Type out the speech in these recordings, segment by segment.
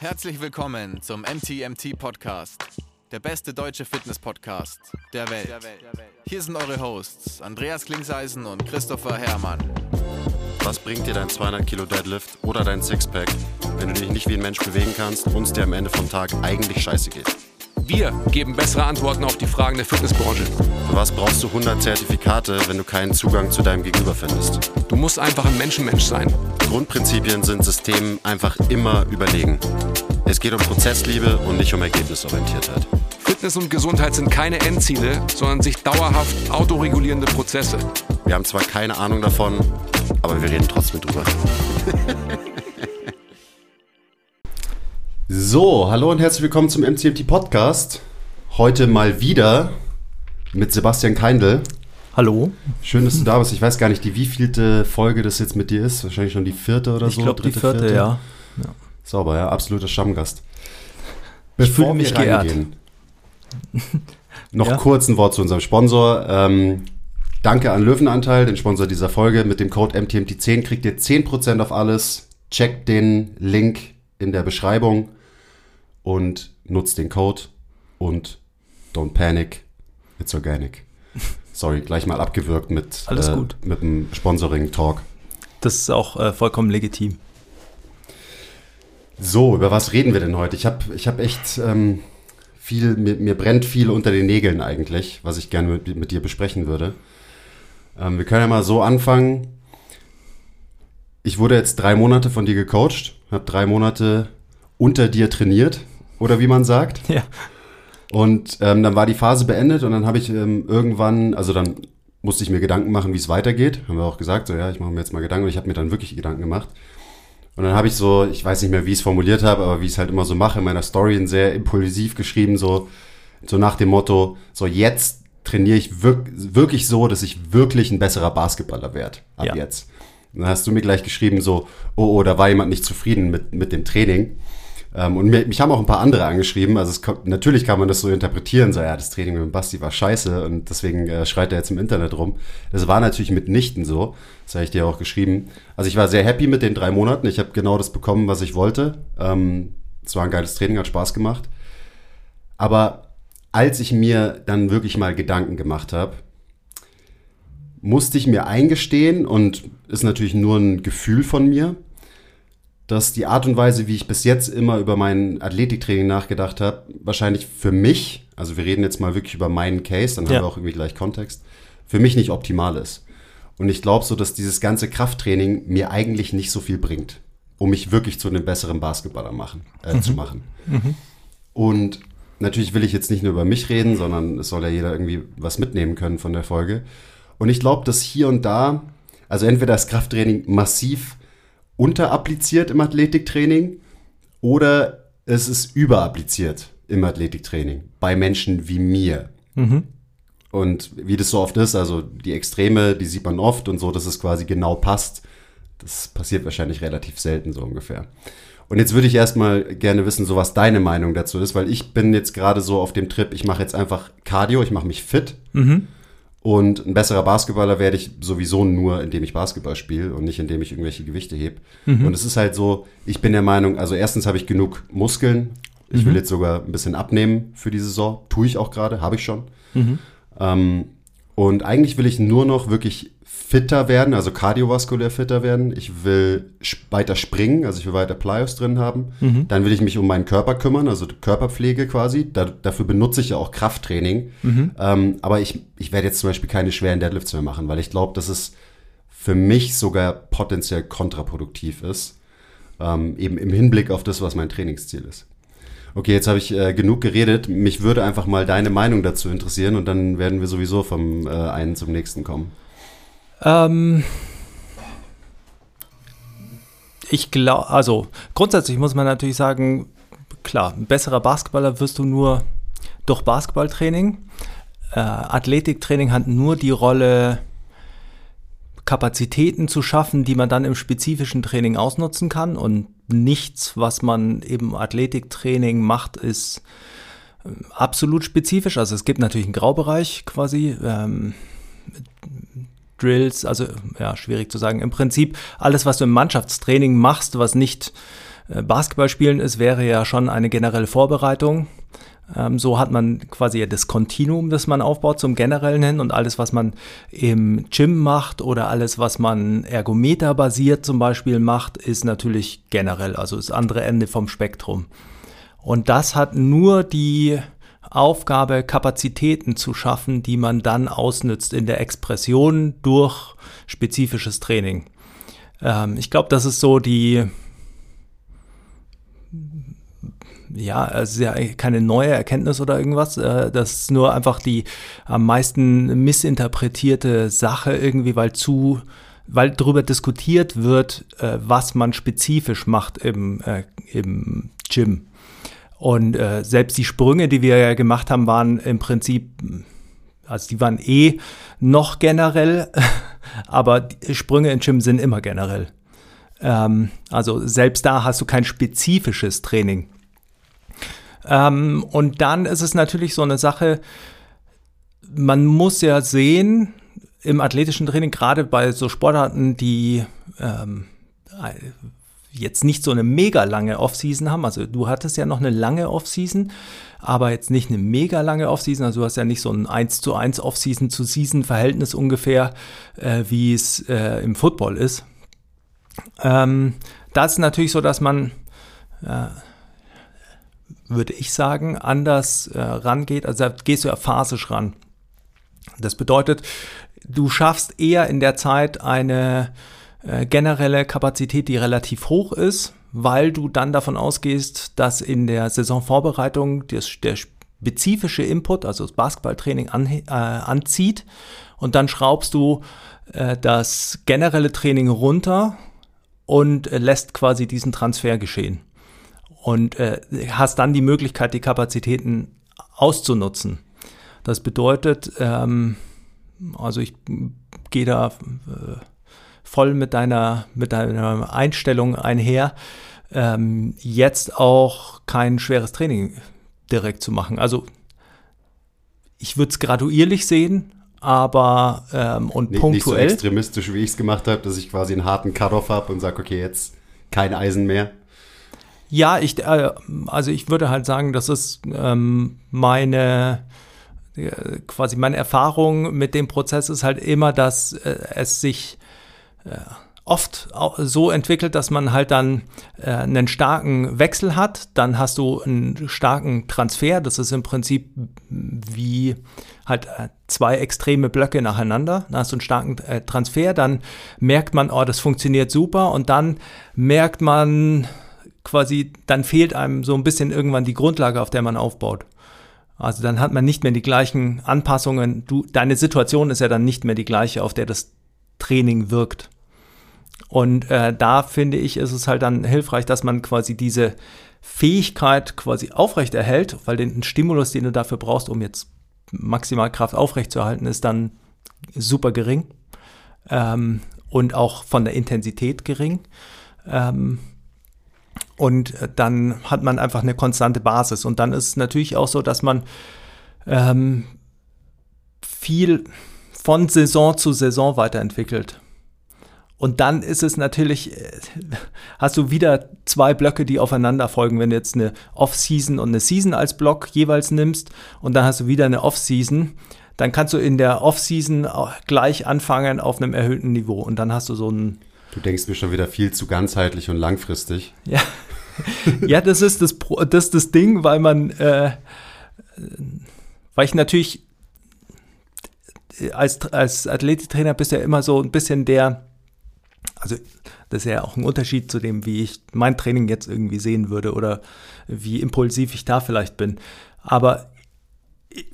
Herzlich willkommen zum MTMT Podcast, der beste deutsche Fitness-Podcast der Welt. Hier sind eure Hosts Andreas Klingseisen und Christopher Herrmann. Was bringt dir dein 200 Kilo Deadlift oder dein Sixpack, wenn du dich nicht wie ein Mensch bewegen kannst und es dir am Ende vom Tag eigentlich scheiße geht? Wir geben bessere Antworten auf die Fragen der Fitnessbranche. Für was brauchst du 100 Zertifikate, wenn du keinen Zugang zu deinem Gegenüber findest? Du musst einfach ein Menschenmensch sein. Grundprinzipien sind Systemen einfach immer überlegen. Es geht um Prozessliebe und nicht um Ergebnisorientiertheit. Fitness und Gesundheit sind keine Endziele, sondern sich dauerhaft autoregulierende Prozesse. Wir haben zwar keine Ahnung davon, aber wir reden trotzdem drüber. so, hallo und herzlich willkommen zum MCMT Podcast. Heute mal wieder mit Sebastian Keindl. Hallo. Schön, dass du da bist. Ich weiß gar nicht, die wievielte Folge das jetzt mit dir ist. Wahrscheinlich schon die vierte oder ich so. Ich glaube, die vierte, ja. ja. Sauber, ja. Absoluter Stammgast. Ich fühle mich geehrt. noch ja. kurz ein Wort zu unserem Sponsor. Ähm, danke an Löwenanteil, den Sponsor dieser Folge. Mit dem Code MTMT10 kriegt ihr 10% auf alles. Checkt den Link in der Beschreibung und nutzt den Code und don't panic, it's organic. Sorry, gleich mal abgewürgt mit, Alles äh, gut. mit dem Sponsoring-Talk. Das ist auch äh, vollkommen legitim. So, über was reden wir denn heute? Ich habe ich hab echt ähm, viel, mir, mir, brennt viel unter den Nägeln eigentlich, was ich gerne mit, mit dir besprechen würde. Ähm, wir können ja mal so anfangen. Ich wurde jetzt drei Monate von dir gecoacht, habe drei Monate unter dir trainiert, oder wie man sagt. Ja. Und ähm, dann war die Phase beendet und dann habe ich ähm, irgendwann, also dann musste ich mir Gedanken machen, wie es weitergeht. Haben wir auch gesagt, so ja, ich mache mir jetzt mal Gedanken und ich habe mir dann wirklich Gedanken gemacht. Und dann habe ich so, ich weiß nicht mehr, wie ich es formuliert habe, aber wie ich es halt immer so mache, in meiner Story sehr impulsiv geschrieben, so, so nach dem Motto, so jetzt trainiere ich wirk wirklich so, dass ich wirklich ein besserer Basketballer werde. Ab ja. jetzt. Und dann hast du mir gleich geschrieben, so, oh, oh, da war jemand nicht zufrieden mit, mit dem Training. Ähm, und mich haben auch ein paar andere angeschrieben. Also es natürlich kann man das so interpretieren, so ja, das Training mit Basti war scheiße und deswegen äh, schreit er jetzt im Internet rum. Das war natürlich mitnichten so. Das habe ich dir auch geschrieben. Also ich war sehr happy mit den drei Monaten. Ich habe genau das bekommen, was ich wollte. Ähm, es war ein geiles Training, hat Spaß gemacht. Aber als ich mir dann wirklich mal Gedanken gemacht habe, musste ich mir eingestehen und ist natürlich nur ein Gefühl von mir, dass die Art und Weise, wie ich bis jetzt immer über mein Athletiktraining nachgedacht habe, wahrscheinlich für mich, also wir reden jetzt mal wirklich über meinen Case, dann ja. haben wir auch irgendwie gleich Kontext, für mich nicht optimal ist. Und ich glaube so, dass dieses ganze Krafttraining mir eigentlich nicht so viel bringt, um mich wirklich zu einem besseren Basketballer machen, äh, mhm. zu machen. Mhm. Und natürlich will ich jetzt nicht nur über mich reden, sondern es soll ja jeder irgendwie was mitnehmen können von der Folge. Und ich glaube, dass hier und da, also entweder das Krafttraining massiv unterappliziert im Athletiktraining oder es ist überappliziert im Athletiktraining bei Menschen wie mir. Mhm. Und wie das so oft ist, also die Extreme, die sieht man oft und so, dass es quasi genau passt. Das passiert wahrscheinlich relativ selten so ungefähr. Und jetzt würde ich erstmal gerne wissen, so was deine Meinung dazu ist, weil ich bin jetzt gerade so auf dem Trip, ich mache jetzt einfach Cardio, ich mache mich fit. Mhm. Und ein besserer Basketballer werde ich sowieso nur, indem ich Basketball spiele und nicht indem ich irgendwelche Gewichte hebe. Mhm. Und es ist halt so, ich bin der Meinung, also erstens habe ich genug Muskeln. Ich mhm. will jetzt sogar ein bisschen abnehmen für die Saison. Tue ich auch gerade, habe ich schon. Mhm. Ähm, und eigentlich will ich nur noch wirklich fitter werden, also kardiovaskulär fitter werden. Ich will weiter springen, also ich will weiter Plyos drin haben. Mhm. Dann will ich mich um meinen Körper kümmern, also Körperpflege quasi. Da, dafür benutze ich ja auch Krafttraining. Mhm. Ähm, aber ich, ich werde jetzt zum Beispiel keine schweren Deadlifts mehr machen, weil ich glaube, dass es für mich sogar potenziell kontraproduktiv ist. Ähm, eben im Hinblick auf das, was mein Trainingsziel ist. Okay, jetzt habe ich äh, genug geredet. Mich würde einfach mal deine Meinung dazu interessieren und dann werden wir sowieso vom äh, einen zum nächsten kommen. Ähm, ich glaube, also grundsätzlich muss man natürlich sagen, klar, ein besserer Basketballer wirst du nur durch Basketballtraining. Äh, Athletiktraining hat nur die Rolle, Kapazitäten zu schaffen, die man dann im spezifischen Training ausnutzen kann. Und nichts, was man im Athletiktraining macht, ist äh, absolut spezifisch. Also es gibt natürlich einen Graubereich quasi. Ähm, Drills, also ja, schwierig zu sagen. Im Prinzip alles, was du im Mannschaftstraining machst, was nicht äh, Basketball spielen ist, wäre ja schon eine generelle Vorbereitung. Ähm, so hat man quasi das Kontinuum, das man aufbaut zum generellen hin und alles, was man im Gym macht oder alles, was man ergometerbasiert zum Beispiel macht, ist natürlich generell, also das andere Ende vom Spektrum. Und das hat nur die Aufgabe, Kapazitäten zu schaffen, die man dann ausnützt in der Expression durch spezifisches Training. Ähm, ich glaube, das ist so die, ja, es ist ja keine neue Erkenntnis oder irgendwas. Äh, das ist nur einfach die am meisten missinterpretierte Sache irgendwie, weil zu, weil darüber diskutiert wird, äh, was man spezifisch macht im, äh, im Gym. Und äh, selbst die Sprünge, die wir ja gemacht haben, waren im Prinzip, also die waren eh noch generell, aber Sprünge im Gym sind immer generell. Ähm, also selbst da hast du kein spezifisches Training. Ähm, und dann ist es natürlich so eine Sache, man muss ja sehen, im athletischen Training, gerade bei so Sportarten, die ähm, jetzt nicht so eine mega lange Offseason haben. Also du hattest ja noch eine lange Offseason, aber jetzt nicht eine mega lange Offseason. Also du hast ja nicht so ein 1 zu 1 Offseason zu Season Verhältnis ungefähr, äh, wie es äh, im Football ist. Ähm, da ist natürlich so, dass man, äh, würde ich sagen, anders äh, rangeht. Also da gehst du ja phasisch ran. Das bedeutet, du schaffst eher in der Zeit eine äh, generelle Kapazität, die relativ hoch ist, weil du dann davon ausgehst, dass in der Saisonvorbereitung das, der spezifische Input, also das Basketballtraining, an, äh, anzieht und dann schraubst du äh, das generelle Training runter und äh, lässt quasi diesen Transfer geschehen und äh, hast dann die Möglichkeit, die Kapazitäten auszunutzen. Das bedeutet, ähm, also ich gehe da äh, voll mit deiner, mit deiner Einstellung einher, ähm, jetzt auch kein schweres Training direkt zu machen. Also ich würde es graduierlich sehen, aber ähm, und nicht, punktuell. Nicht so extremistisch, wie ich es gemacht habe, dass ich quasi einen harten Cut-off habe und sage, okay, jetzt kein Eisen mehr. Ja, ich, äh, also ich würde halt sagen, das ist ähm, meine äh, quasi meine Erfahrung mit dem Prozess ist halt immer, dass äh, es sich oft so entwickelt, dass man halt dann äh, einen starken Wechsel hat. Dann hast du einen starken Transfer. Das ist im Prinzip wie halt äh, zwei extreme Blöcke nacheinander. Dann hast du einen starken äh, Transfer. Dann merkt man, oh, das funktioniert super. Und dann merkt man quasi, dann fehlt einem so ein bisschen irgendwann die Grundlage, auf der man aufbaut. Also dann hat man nicht mehr die gleichen Anpassungen. Du, deine Situation ist ja dann nicht mehr die gleiche, auf der das Training wirkt. Und äh, da finde ich, ist es halt dann hilfreich, dass man quasi diese Fähigkeit quasi aufrechterhält, weil den Stimulus, den du dafür brauchst, um jetzt maximal Kraft aufrechtzuerhalten, ist dann super gering ähm, und auch von der Intensität gering. Ähm, und dann hat man einfach eine konstante Basis. Und dann ist es natürlich auch so, dass man ähm, viel von Saison zu Saison weiterentwickelt. Und dann ist es natürlich, äh, hast du wieder zwei Blöcke, die aufeinander folgen. Wenn du jetzt eine Off-Season und eine Season als Block jeweils nimmst und dann hast du wieder eine Off-Season, dann kannst du in der Off-Season gleich anfangen auf einem erhöhten Niveau. Und dann hast du so ein. Du denkst mir schon wieder viel zu ganzheitlich und langfristig. Ja, ja das, ist das, das ist das Ding, weil man, äh, weil ich natürlich als, als Athletiktrainer bist ja immer so ein bisschen der, also das ist ja auch ein Unterschied zu dem, wie ich mein Training jetzt irgendwie sehen würde oder wie impulsiv ich da vielleicht bin. Aber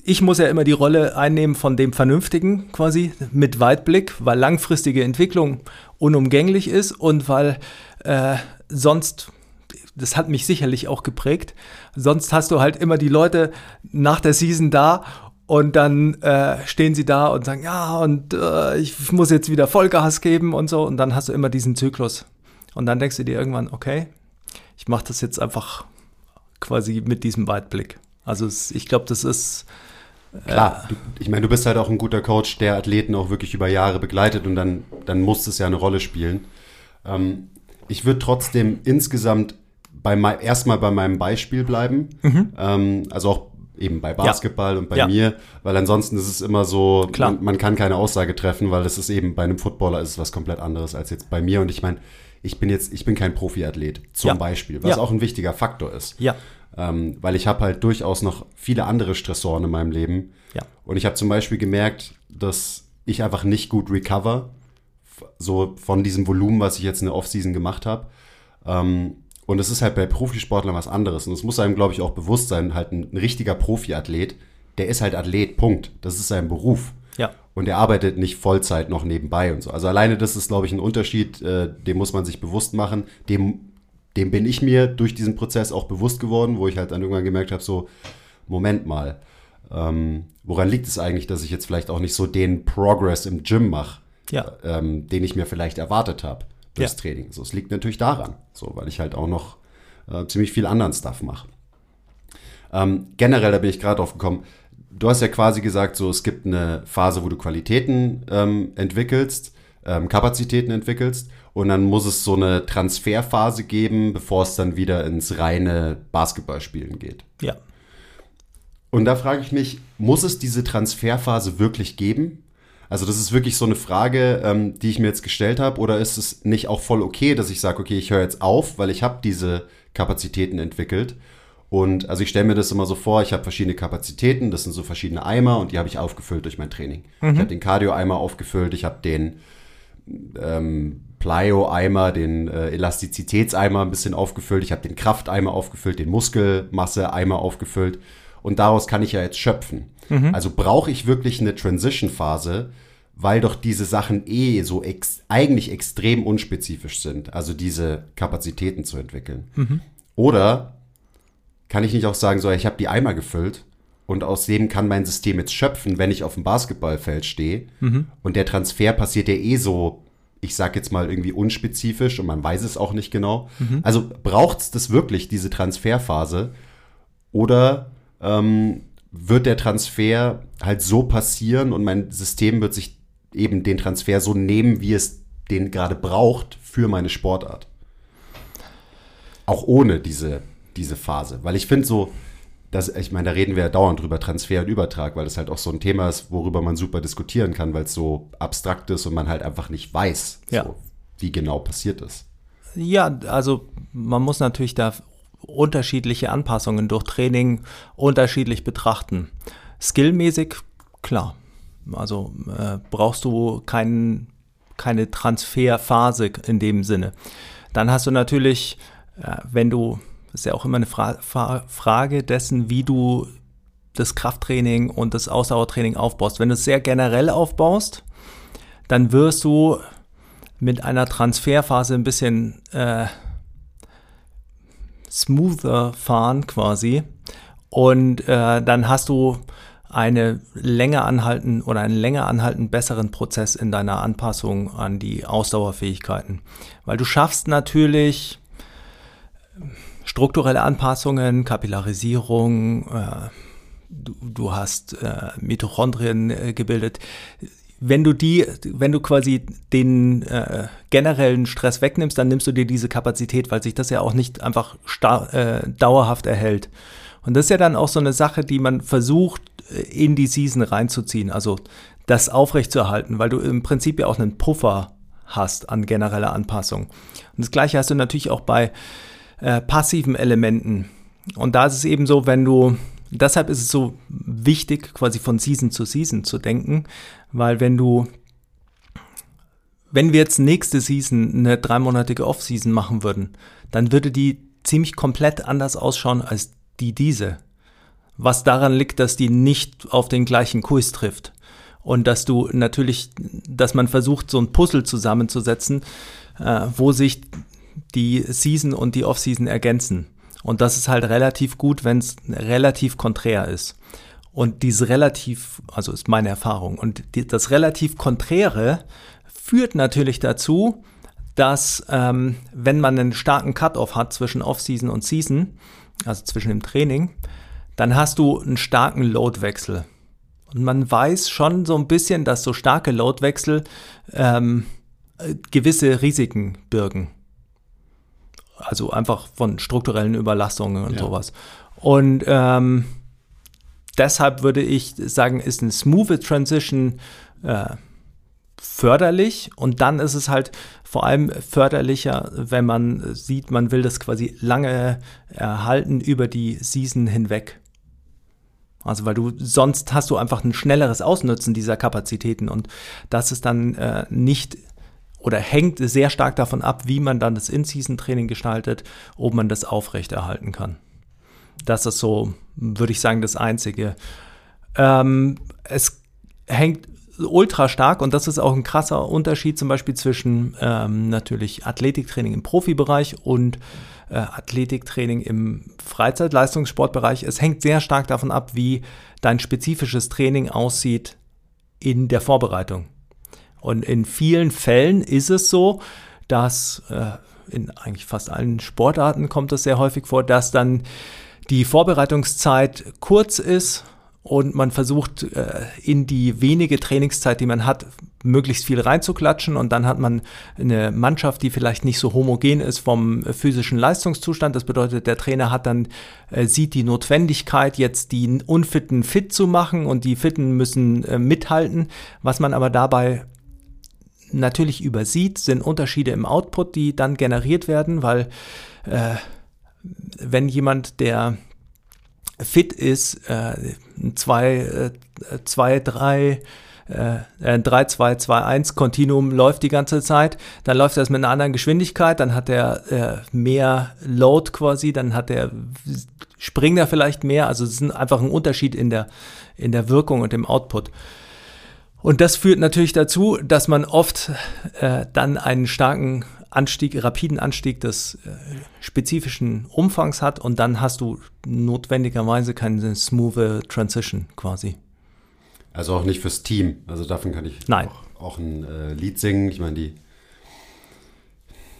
ich muss ja immer die Rolle einnehmen von dem Vernünftigen quasi mit Weitblick, weil langfristige Entwicklung unumgänglich ist und weil äh, sonst, das hat mich sicherlich auch geprägt, sonst hast du halt immer die Leute nach der Season da und dann äh, stehen sie da und sagen, ja, und äh, ich muss jetzt wieder Vollgas geben und so. Und dann hast du immer diesen Zyklus. Und dann denkst du dir irgendwann, okay, ich mache das jetzt einfach quasi mit diesem Weitblick. Also es, ich glaube, das ist. Äh, Klar, du, ich meine, du bist halt auch ein guter Coach, der Athleten auch wirklich über Jahre begleitet und dann, dann muss es ja eine Rolle spielen. Ähm, ich würde trotzdem insgesamt bei erstmal bei meinem Beispiel bleiben. Mhm. Ähm, also auch eben bei Basketball ja. und bei ja. mir, weil ansonsten ist es immer so, man, man, kann keine Aussage treffen, weil es ist eben bei einem Footballer ist es was komplett anderes als jetzt bei mir. Und ich meine, ich bin jetzt, ich bin kein Profiathlet, zum ja. Beispiel, was auch ein wichtiger Faktor ist. Ja. Ähm, weil ich habe halt durchaus noch viele andere Stressoren in meinem Leben. Ja. Und ich habe zum Beispiel gemerkt, dass ich einfach nicht gut recover, so von diesem Volumen, was ich jetzt in der Offseason gemacht habe. Ähm, und es ist halt bei Profisportlern was anderes. Und es muss einem, glaube ich, auch bewusst sein, halt ein, ein richtiger Profiathlet, der ist halt Athlet, Punkt. Das ist sein Beruf. Ja. Und er arbeitet nicht Vollzeit noch nebenbei und so. Also alleine das ist, glaube ich, ein Unterschied, äh, dem muss man sich bewusst machen. Dem, dem bin ich mir durch diesen Prozess auch bewusst geworden, wo ich halt dann irgendwann gemerkt habe, so, Moment mal, ähm, woran liegt es eigentlich, dass ich jetzt vielleicht auch nicht so den Progress im Gym mache, ja. ähm, den ich mir vielleicht erwartet habe durchs ja. Training. So, es liegt natürlich daran, so, weil ich halt auch noch äh, ziemlich viel anderen Stuff mache. Ähm, generell, da bin ich gerade drauf gekommen, du hast ja quasi gesagt, so, es gibt eine Phase, wo du Qualitäten ähm, entwickelst, ähm, Kapazitäten entwickelst und dann muss es so eine Transferphase geben, bevor es dann wieder ins reine Basketballspielen geht. Ja. Und da frage ich mich, muss es diese Transferphase wirklich geben? Also das ist wirklich so eine Frage, ähm, die ich mir jetzt gestellt habe. Oder ist es nicht auch voll okay, dass ich sage, okay, ich höre jetzt auf, weil ich habe diese Kapazitäten entwickelt. Und also ich stelle mir das immer so vor, ich habe verschiedene Kapazitäten, das sind so verschiedene Eimer und die habe ich aufgefüllt durch mein Training. Mhm. Ich habe den Cardio-Eimer aufgefüllt, ich habe den ähm, Plyo-Eimer, den äh, Elastizitätseimer ein bisschen aufgefüllt, ich habe den Krafteimer aufgefüllt, den Muskelmasse-Eimer aufgefüllt und daraus kann ich ja jetzt schöpfen. Mhm. Also brauche ich wirklich eine Transition-Phase, weil doch diese Sachen eh so ex eigentlich extrem unspezifisch sind, also diese Kapazitäten zu entwickeln. Mhm. Oder kann ich nicht auch sagen, so, ich habe die Eimer gefüllt und aus dem kann mein System jetzt schöpfen, wenn ich auf dem Basketballfeld stehe mhm. und der Transfer passiert ja eh so, ich sag jetzt mal irgendwie unspezifisch und man weiß es auch nicht genau. Mhm. Also braucht es das wirklich, diese Transferphase? Oder ähm, wird der Transfer halt so passieren und mein System wird sich eben den Transfer so nehmen, wie es den gerade braucht für meine Sportart. Auch ohne diese, diese Phase. Weil ich finde so, dass, ich meine, da reden wir ja dauernd drüber, Transfer und Übertrag, weil das halt auch so ein Thema ist, worüber man super diskutieren kann, weil es so abstrakt ist und man halt einfach nicht weiß, ja. so, wie genau passiert ist. Ja, also man muss natürlich da unterschiedliche Anpassungen durch Training unterschiedlich betrachten. Skillmäßig, klar. Also äh, brauchst du kein, keine Transferphase in dem Sinne. Dann hast du natürlich, äh, wenn du, ist ja auch immer eine Fra Fra Frage dessen, wie du das Krafttraining und das Ausdauertraining aufbaust. Wenn du es sehr generell aufbaust, dann wirst du mit einer Transferphase ein bisschen äh, smoother fahren quasi. Und äh, dann hast du eine länger anhalten oder einen länger anhaltend besseren Prozess in deiner Anpassung an die Ausdauerfähigkeiten. Weil du schaffst natürlich strukturelle Anpassungen, Kapillarisierung, äh, du, du, hast äh, Mitochondrien äh, gebildet wenn du die, wenn du quasi den äh, generellen Stress wegnimmst, dann nimmst du dir diese Kapazität, weil sich das ja auch nicht einfach äh, dauerhaft erhält. Und das ist ja dann auch so eine Sache, die man versucht äh, in die Season reinzuziehen, also das aufrechtzuerhalten, weil du im Prinzip ja auch einen Puffer hast an genereller Anpassung. Und das gleiche hast du natürlich auch bei äh, passiven Elementen. Und da ist es eben so, wenn du deshalb ist es so wichtig, quasi von Season zu Season zu denken, weil wenn du, wenn wir jetzt nächste Season eine dreimonatige Off-Season machen würden, dann würde die ziemlich komplett anders ausschauen als die diese. Was daran liegt, dass die nicht auf den gleichen Kurs trifft. Und dass du natürlich, dass man versucht, so ein Puzzle zusammenzusetzen, äh, wo sich die Season und die Off-Season ergänzen. Und das ist halt relativ gut, wenn es relativ konträr ist. Und diese relativ, also ist meine Erfahrung, und die, das relativ Konträre führt natürlich dazu, dass ähm, wenn man einen starken Cut-off hat zwischen Off-Season und Season, also zwischen dem Training, dann hast du einen starken Loadwechsel. Und man weiß schon so ein bisschen, dass so starke Loadwechsel ähm, gewisse Risiken birgen. Also einfach von strukturellen Überlastungen und ja. sowas. Und ähm, deshalb würde ich sagen, ist eine smooth Transition äh, förderlich und dann ist es halt vor allem förderlicher, wenn man sieht, man will das quasi lange erhalten über die Season hinweg. Also weil du sonst hast du einfach ein schnelleres Ausnutzen dieser Kapazitäten und das ist dann äh, nicht oder hängt sehr stark davon ab, wie man dann das In-Season-Training gestaltet, ob man das aufrechterhalten kann. Das ist so, würde ich sagen, das Einzige. Ähm, es hängt ultra stark und das ist auch ein krasser Unterschied zum Beispiel zwischen ähm, natürlich Athletiktraining im Profibereich und äh, Athletiktraining im Freizeitleistungssportbereich. Es hängt sehr stark davon ab, wie dein spezifisches Training aussieht in der Vorbereitung. Und in vielen Fällen ist es so, dass äh, in eigentlich fast allen Sportarten kommt es sehr häufig vor, dass dann die Vorbereitungszeit kurz ist und man versucht äh, in die wenige Trainingszeit, die man hat, möglichst viel reinzuklatschen und dann hat man eine Mannschaft, die vielleicht nicht so homogen ist vom physischen Leistungszustand. Das bedeutet, der Trainer hat dann äh, sieht die Notwendigkeit, jetzt die Unfitten fit zu machen und die Fitten müssen äh, mithalten. Was man aber dabei natürlich übersieht, sind Unterschiede im Output, die dann generiert werden, weil äh, wenn jemand, der fit ist, äh, 2, 2, 3, 3, 2, 2, 1 Kontinuum läuft die ganze Zeit, dann läuft das mit einer anderen Geschwindigkeit, dann hat er äh, mehr Load quasi, dann hat er, springt er vielleicht mehr, also es ist einfach ein Unterschied in der, in der Wirkung und im Output. Und das führt natürlich dazu, dass man oft äh, dann einen starken Anstieg, rapiden Anstieg des äh, spezifischen Umfangs hat und dann hast du notwendigerweise keine smooth Transition quasi. Also auch nicht fürs Team. Also davon kann ich Nein. Auch, auch ein äh, Lied singen. Ich meine, die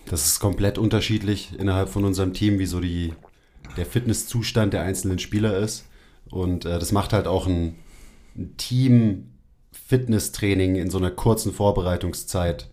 das ist komplett unterschiedlich innerhalb von unserem Team, wie so die, der Fitnesszustand der einzelnen Spieler ist. Und äh, das macht halt auch ein, ein Team-Fitnesstraining in so einer kurzen Vorbereitungszeit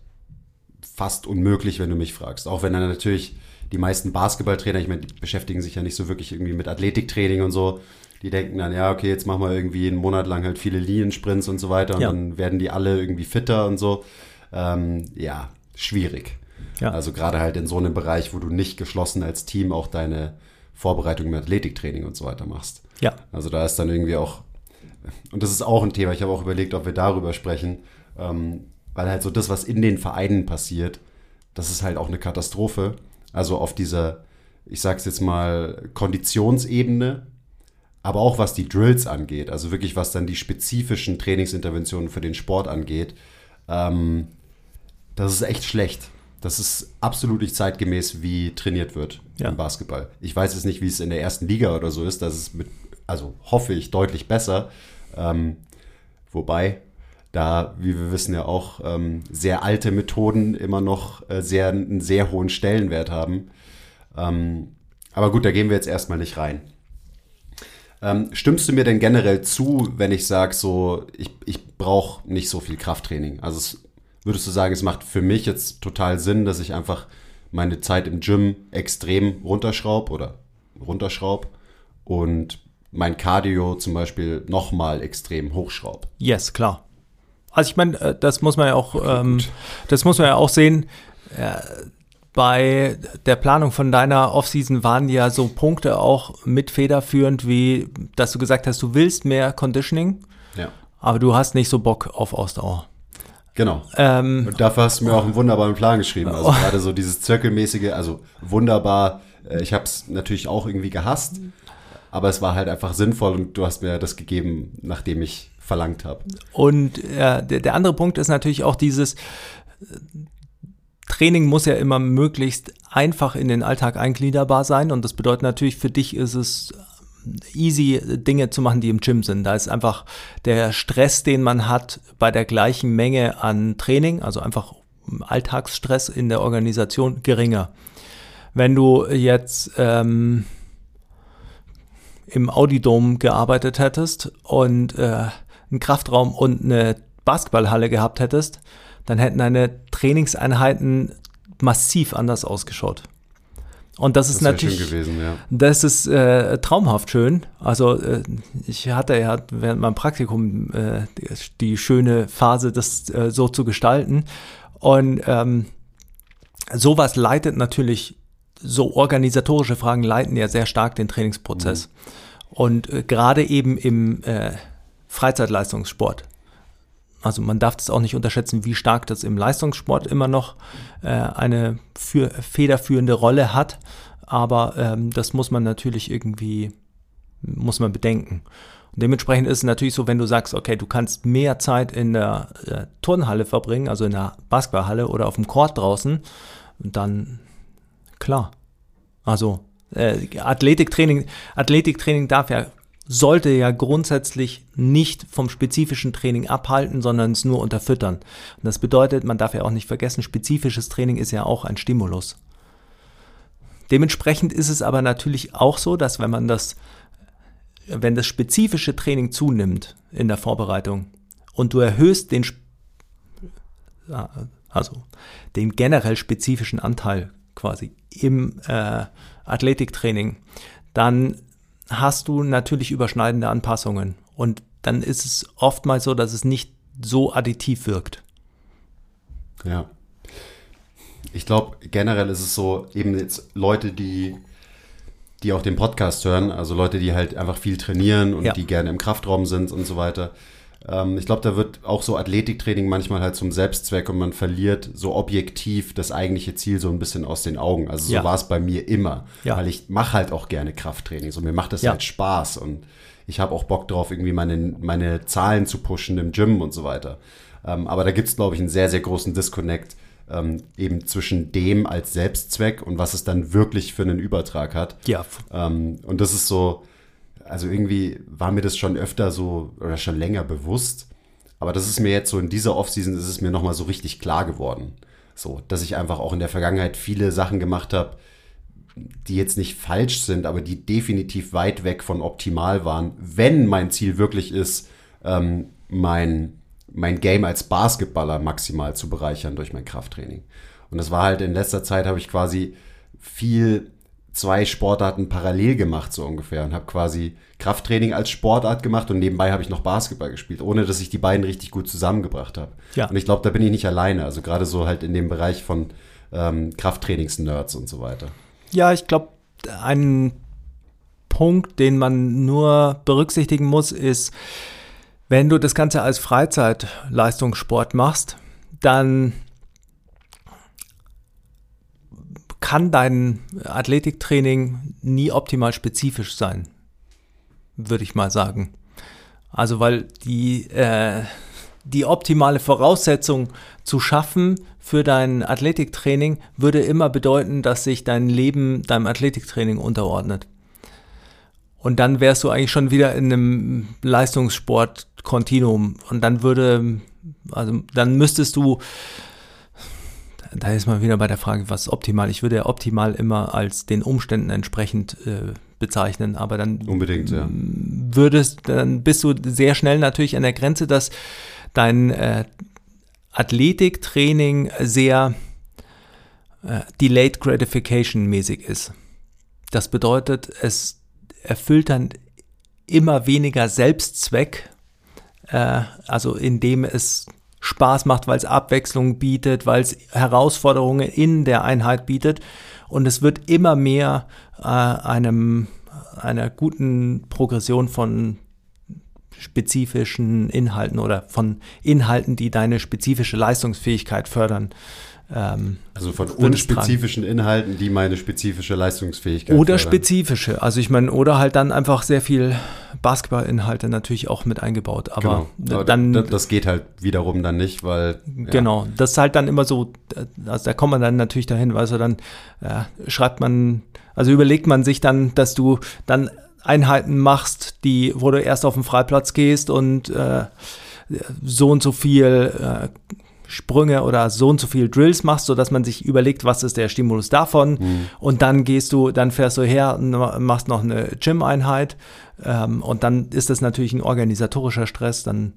fast unmöglich, wenn du mich fragst. Auch wenn dann natürlich die meisten Basketballtrainer, ich meine, die beschäftigen sich ja nicht so wirklich irgendwie mit Athletiktraining und so. Die denken dann, ja, okay, jetzt machen wir irgendwie einen Monat lang halt viele Liniensprints und so weiter und ja. dann werden die alle irgendwie fitter und so. Ähm, ja, schwierig. Ja. Also gerade halt in so einem Bereich, wo du nicht geschlossen als Team auch deine Vorbereitung mit Athletiktraining und so weiter machst. Ja. Also da ist dann irgendwie auch, und das ist auch ein Thema, ich habe auch überlegt, ob wir darüber sprechen, ähm, weil halt so das, was in den Vereinen passiert, das ist halt auch eine Katastrophe. Also auf dieser, ich sag's jetzt mal, Konditionsebene, aber auch was die Drills angeht, also wirklich was dann die spezifischen Trainingsinterventionen für den Sport angeht, ähm, das ist echt schlecht. Das ist absolut nicht zeitgemäß, wie trainiert wird ja. im Basketball. Ich weiß jetzt nicht, wie es in der ersten Liga oder so ist. Das ist mit, also hoffe ich, deutlich besser. Ähm, wobei, da, wie wir wissen, ja auch ähm, sehr alte Methoden immer noch äh, sehr, einen sehr hohen Stellenwert haben. Ähm, aber gut, da gehen wir jetzt erstmal nicht rein. Ähm, stimmst du mir denn generell zu, wenn ich sage, so, ich, ich brauche nicht so viel Krafttraining? Also es, würdest du sagen, es macht für mich jetzt total Sinn, dass ich einfach meine Zeit im Gym extrem runterschraube oder runterschraube und mein Cardio zum Beispiel nochmal extrem hochschraube? Yes, klar. Also ich meine, äh, das muss man ja auch, ähm, das muss man ja auch sehen. Äh, bei der Planung von deiner Offseason waren ja so Punkte auch mit federführend, wie dass du gesagt hast, du willst mehr Conditioning, ja. aber du hast nicht so Bock auf Ausdauer. Genau. Ähm, und dafür hast du mir auch einen wunderbaren Plan geschrieben. Also oh. gerade so dieses zirkelmäßige, also wunderbar. Äh, ich habe es natürlich auch irgendwie gehasst, aber es war halt einfach sinnvoll und du hast mir das gegeben, nachdem ich verlangt habe. Und äh, der, der andere Punkt ist natürlich auch dieses Training muss ja immer möglichst einfach in den Alltag eingliederbar sein und das bedeutet natürlich für dich ist es easy Dinge zu machen, die im Gym sind. Da ist einfach der Stress, den man hat bei der gleichen Menge an Training, also einfach Alltagsstress in der Organisation geringer. Wenn du jetzt ähm, im Audidom gearbeitet hättest und äh, einen Kraftraum und eine Basketballhalle gehabt hättest, dann hätten deine Trainingseinheiten massiv anders ausgeschaut. Und das ist Das wäre natürlich, gewesen, ja. das ist äh, traumhaft schön. Also äh, ich hatte ja während meinem Praktikum äh, die, die schöne Phase, das äh, so zu gestalten. Und ähm, sowas leitet natürlich, so organisatorische Fragen leiten ja sehr stark den Trainingsprozess. Und äh, gerade eben im äh, Freizeitleistungssport. Also man darf das auch nicht unterschätzen, wie stark das im Leistungssport immer noch äh, eine für, federführende Rolle hat. Aber ähm, das muss man natürlich irgendwie, muss man bedenken. Und dementsprechend ist es natürlich so, wenn du sagst, okay, du kannst mehr Zeit in der äh, Turnhalle verbringen, also in der Basketballhalle oder auf dem Court draußen, dann klar. Also äh, Athletiktraining, Athletiktraining darf ja, sollte ja grundsätzlich nicht vom spezifischen Training abhalten, sondern es nur unterfüttern. Und das bedeutet, man darf ja auch nicht vergessen, spezifisches Training ist ja auch ein Stimulus. Dementsprechend ist es aber natürlich auch so, dass wenn man das, wenn das spezifische Training zunimmt in der Vorbereitung und du erhöhst den, also den generell spezifischen Anteil quasi im äh, Athletiktraining, dann hast du natürlich überschneidende Anpassungen. Und dann ist es oftmals so, dass es nicht so additiv wirkt. Ja. Ich glaube, generell ist es so, eben jetzt Leute, die, die auch den Podcast hören, also Leute, die halt einfach viel trainieren und Ja. die gerne im Kraftraum sind und so weiter. Ähm, ich glaube, da wird auch so Athletiktraining manchmal halt zum Selbstzweck und man verliert so objektiv das eigentliche Ziel so ein bisschen aus den Augen. Also so Ja. war es bei mir immer, Ja. weil ich mache halt auch gerne Krafttraining. So mir macht das Ja. halt Spaß und ich habe auch Bock drauf, irgendwie meine, meine Zahlen zu pushen im Gym und so weiter. Ähm, aber da gibt es, glaube ich, einen sehr, sehr großen Disconnect ähm, eben zwischen dem als Selbstzweck und was es dann wirklich für einen Übertrag hat. Ja, Ähm, und das ist so, also irgendwie war mir das schon öfter so oder schon länger bewusst. Aber das ist mir jetzt so in dieser Offseason ist es mir nochmal so richtig klar geworden. So, dass ich einfach auch in der Vergangenheit viele Sachen gemacht habe, die jetzt nicht falsch sind, aber die definitiv weit weg von optimal waren, wenn mein Ziel wirklich ist, ähm, mein, mein Game als Basketballer maximal zu bereichern durch mein Krafttraining. Und das war halt in letzter Zeit, habe ich quasi viel zwei Sportarten parallel gemacht, so ungefähr. Und habe quasi Krafttraining als Sportart gemacht und nebenbei habe ich noch Basketball gespielt, ohne dass ich die beiden richtig gut zusammengebracht habe. Ja. Und ich glaube, da bin ich nicht alleine. Also gerade so halt in dem Bereich von ähm, Krafttrainings-Nerds und so weiter. Ja, ich glaube, ein Punkt, den man nur berücksichtigen muss, ist, wenn du das Ganze als Freizeitleistungssport machst, dann kann dein Athletiktraining nie optimal spezifisch sein, würde ich mal sagen. Also weil die, äh, die optimale Voraussetzung zu schaffen für dein Athletiktraining würde immer bedeuten, dass sich dein Leben deinem Athletiktraining unterordnet. Und dann wärst du eigentlich schon wieder in einem Leistungssport-Kontinuum. Und dann würde, also dann müsstest du, da ist man wieder bei der Frage, was ist optimal? Ich würde ja optimal immer als den Umständen entsprechend äh, bezeichnen, aber dann Unbedingt, ja. würdest, dann bist du sehr schnell natürlich an der Grenze, dass dein äh, Athletiktraining sehr äh, delayed gratification mäßig ist. Das bedeutet, es erfüllt dann immer weniger Selbstzweck, äh, also indem es Spaß macht, weil es Abwechslung bietet, weil es Herausforderungen in der Einheit bietet und es wird immer mehr äh, einem einer guten Progression von spezifischen Inhalten oder von Inhalten, die deine spezifische Leistungsfähigkeit fördern. Ähm, Also von unspezifischen Inhalten, die meine spezifische Leistungsfähigkeit oder fördern. spezifische. Also ich meine, oder halt dann einfach sehr viel Basketballinhalte natürlich auch mit eingebaut. Aber Genau. Aber dann da- das geht halt wiederum dann nicht, weil ja, Genau, das ist halt dann immer so, also da kommt man dann natürlich dahin, also dann ja, schreibt man, also überlegt man sich dann, dass du dann Einheiten machst, die, wo du erst auf den Freiplatz gehst und äh, so und so viel äh, Sprünge oder so und so viel Drills machst, sodass man sich überlegt, was ist der Stimulus davon. Und dann gehst du, dann fährst du her und machst noch eine Gym-Einheit. Ähm, und dann ist das natürlich ein organisatorischer Stress. Dann,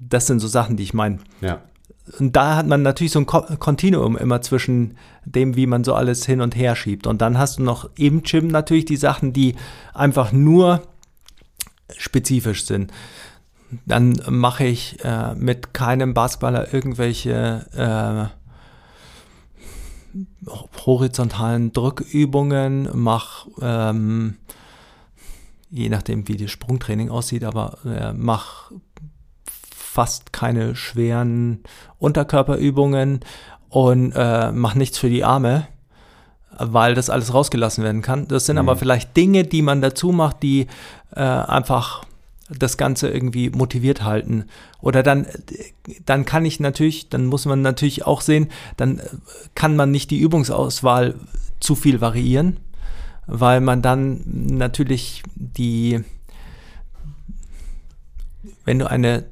das sind so Sachen, die ich meine ja. und da hat man natürlich so ein Kontinuum immer zwischen dem, wie man so alles hin und her schiebt. Und dann hast du noch im Gym natürlich die Sachen, die einfach nur spezifisch sind. Dann mache ich äh, mit keinem Basketballer irgendwelche äh, horizontalen Drückübungen, mache ähm, je nachdem, wie das Sprungtraining aussieht, aber äh, mach fast keine schweren Unterkörperübungen und äh, mach nichts für die Arme, weil das alles rausgelassen werden kann. Das sind mhm. aber vielleicht Dinge, die man dazu macht, die äh, einfach das Ganze irgendwie motiviert halten. Oder dann, dann kann ich natürlich, dann muss man natürlich auch sehen, dann kann man nicht die Übungsauswahl zu viel variieren, weil man dann natürlich die, wenn du eine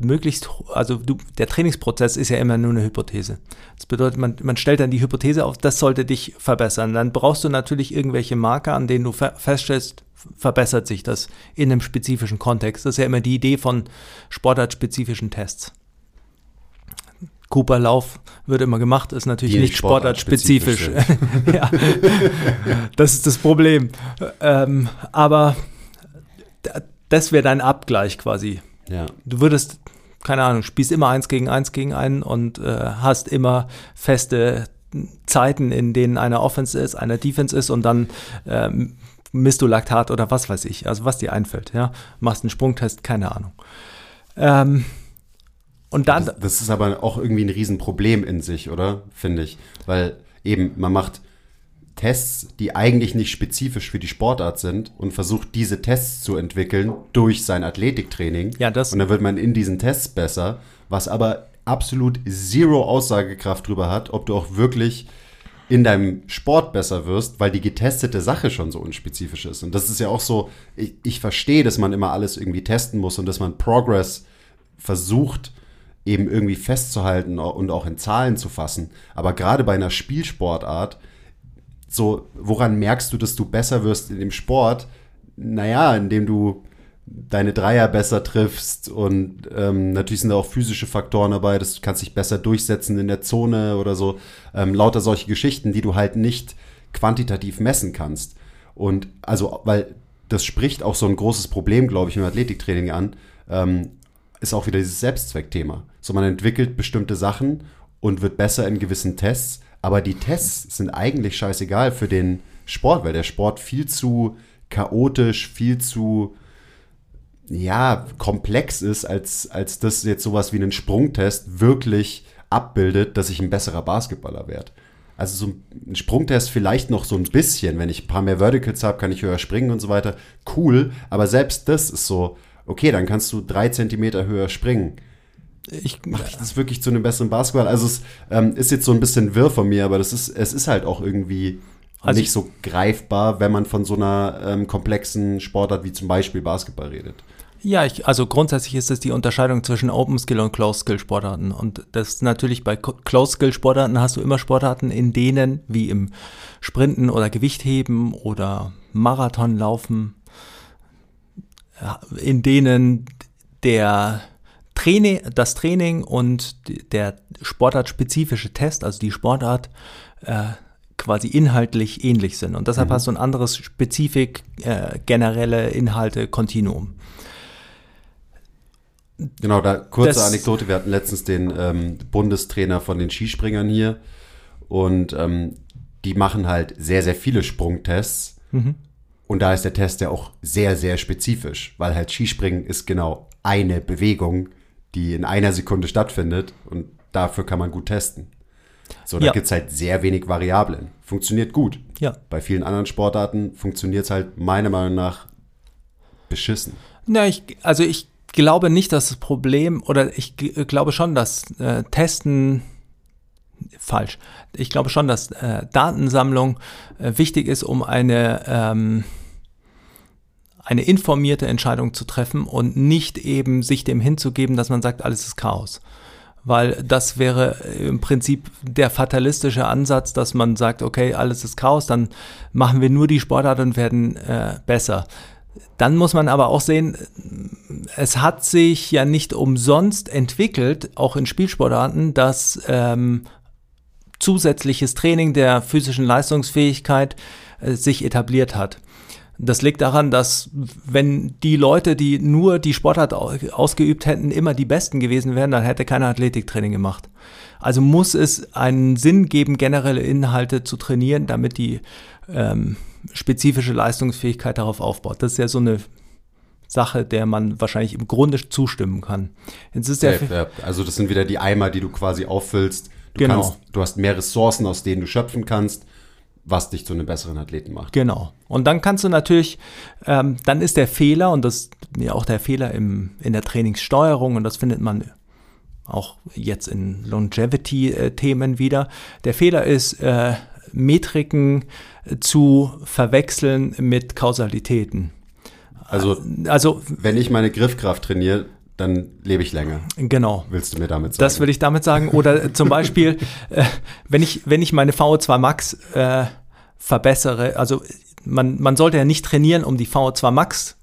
möglichst, also du, der Trainingsprozess ist ja immer nur eine Hypothese. Das bedeutet, man, man stellt dann die Hypothese auf, das sollte dich verbessern. Dann brauchst du natürlich irgendwelche Marker, an denen du feststellst, verbessert sich das in einem spezifischen Kontext. Das ist ja immer die Idee von sportartspezifischen Tests. Cooper-Lauf wird immer gemacht, ist natürlich die nicht sportartspezifisch. Sportart ja, das ist das Problem. Ähm, aber das wäre dein Abgleich quasi. Ja. Du würdest, keine Ahnung, spielst immer eins gegen eins gegen einen und äh, hast immer feste Zeiten, in denen einer Offense ist, einer Defense ist und dann ähm, misst du Laktat oder was weiß ich, also was dir einfällt, ja. Machst einen Sprungtest, keine Ahnung. Ähm, und dann. Das, das, ist aber auch irgendwie ein Riesenproblem in sich, oder? Finde ich. Weil eben, man macht Tests, die eigentlich nicht spezifisch für die Sportart sind und versucht, diese Tests zu entwickeln durch sein Athletiktraining. Ja, das. Und dann wird man in diesen Tests besser, was aber absolut zero Aussagekraft drüber hat, ob du auch wirklich in deinem Sport besser wirst, weil die getestete Sache schon so unspezifisch ist. Und das ist ja auch so, ich, ich verstehe, dass man immer alles irgendwie testen muss und dass man Progress versucht, eben irgendwie festzuhalten und auch in Zahlen zu fassen. Aber gerade bei einer Spielsportart so, woran merkst du, dass du besser wirst in dem Sport? Naja, indem du deine Dreier besser triffst und ähm, natürlich sind da auch physische Faktoren dabei, dass du kannst dich besser durchsetzen in der Zone oder so. Ähm, lauter solche Geschichten, die du halt nicht quantitativ messen kannst. Und also, weil das spricht auch so ein großes Problem, glaube ich, im Athletiktraining an, ähm, ist auch wieder dieses Selbstzweckthema. So, man entwickelt bestimmte Sachen und wird besser in gewissen Tests, aber die Tests sind eigentlich scheißegal für den Sport, weil der Sport viel zu chaotisch, viel zu ja, komplex ist, als, als das jetzt sowas wie einen Sprungtest wirklich abbildet, dass ich ein besserer Basketballer werde. Also so ein Sprungtest vielleicht noch so ein bisschen, wenn ich ein paar mehr Verticals habe, kann ich höher springen und so weiter. Cool, aber selbst das ist so, okay, dann kannst du drei Zentimeter höher springen ich mache ich das wirklich zu einem besseren Basketball. Also es ähm, ist jetzt so ein bisschen wirr von mir, aber das ist, es ist halt auch irgendwie also nicht so greifbar, wenn man von so einer ähm, komplexen Sportart wie zum Beispiel Basketball redet. Ja, ich, also grundsätzlich ist es die Unterscheidung zwischen Open Skill und Closed Skill Sportarten. Und das natürlich bei Closed Skill Sportarten hast du immer Sportarten, in denen, wie im Sprinten oder Gewichtheben oder Marathonlaufen, in denen der Training, das Training und der sportartspezifische Test, also die Sportart, äh, quasi inhaltlich ähnlich sind. Und deshalb mhm. hast du ein anderes Spezifik, äh, generelle Inhalte, Kontinuum. Genau, da kurze das, Anekdote. Wir hatten letztens den ähm, Bundestrainer von den Skispringern hier und ähm, die machen halt sehr, sehr viele Sprungtests. Mhm. Und da ist der Test ja auch sehr, sehr spezifisch, weil halt Skispringen ist genau eine Bewegung die in einer Sekunde stattfindet und dafür kann man gut testen. So, da ja. gibt es halt sehr wenig Variablen. Funktioniert gut. Ja. Bei vielen anderen Sportarten funktioniert es halt meiner Meinung nach beschissen. Na, ich, also ich glaube nicht, dass das Problem, oder ich glaube schon, dass äh, Testen falsch. Ich glaube schon, dass äh, Datensammlung äh, wichtig ist, um eine ähm, eine informierte Entscheidung zu treffen und nicht eben sich dem hinzugeben, dass man sagt, alles ist Chaos. Weil das wäre im Prinzip der fatalistische Ansatz, dass man sagt, okay, alles ist Chaos, dann machen wir nur die Sportart und werden äh, besser. Dann muss man aber auch sehen, es hat sich ja nicht umsonst entwickelt, auch in Spielsportarten, dass ähm, zusätzliches Training der physischen Leistungsfähigkeit äh, sich etabliert hat. Das liegt daran, dass wenn die Leute, die nur die Sportart ausgeübt hätten, immer die Besten gewesen wären, dann hätte keiner Athletiktraining gemacht. Also muss es einen Sinn geben, generelle Inhalte zu trainieren, damit die ähm, spezifische Leistungsfähigkeit darauf aufbaut. Das ist ja so eine Sache, der man wahrscheinlich im Grunde zustimmen kann. Jetzt ist der ja, also das sind wieder die Eimer, die du quasi auffüllst. Du, genau. kannst, du hast mehr Ressourcen, aus denen du schöpfen kannst was dich zu einem besseren Athleten macht. Genau. Und dann kannst du natürlich, ähm, dann ist der Fehler, und das ist ja auch der Fehler im, in der Trainingssteuerung, und das findet man auch jetzt in Longevity-Themen wieder. Der Fehler ist, äh, Metriken zu verwechseln mit Kausalitäten. Also, also, wenn ich meine Griffkraft trainiere, dann lebe ich länger. Genau. Willst du mir damit sagen? Das würde ich damit sagen. Oder zum Beispiel, äh, wenn, ich, wenn ich meine VO2 Max äh, verbessere, also man, man sollte ja nicht trainieren, um die VO2 Max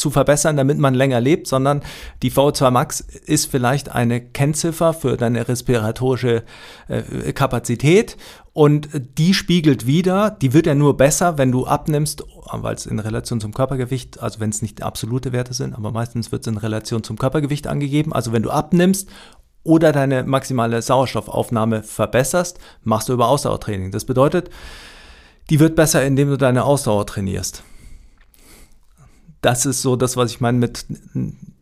zu verbessern, damit man länger lebt, sondern die VO2 Max ist vielleicht eine Kennziffer für deine respiratorische äh, Kapazität und die spiegelt wieder, die wird ja nur besser, wenn du abnimmst, weil es in Relation zum Körpergewicht, also wenn es nicht absolute Werte sind, aber meistens wird es in Relation zum Körpergewicht angegeben. Also wenn du abnimmst oder deine maximale Sauerstoffaufnahme verbesserst, machst du über Ausdauertraining. Das bedeutet, die wird besser, indem du deine Ausdauer trainierst. Das ist so das, was ich meine mit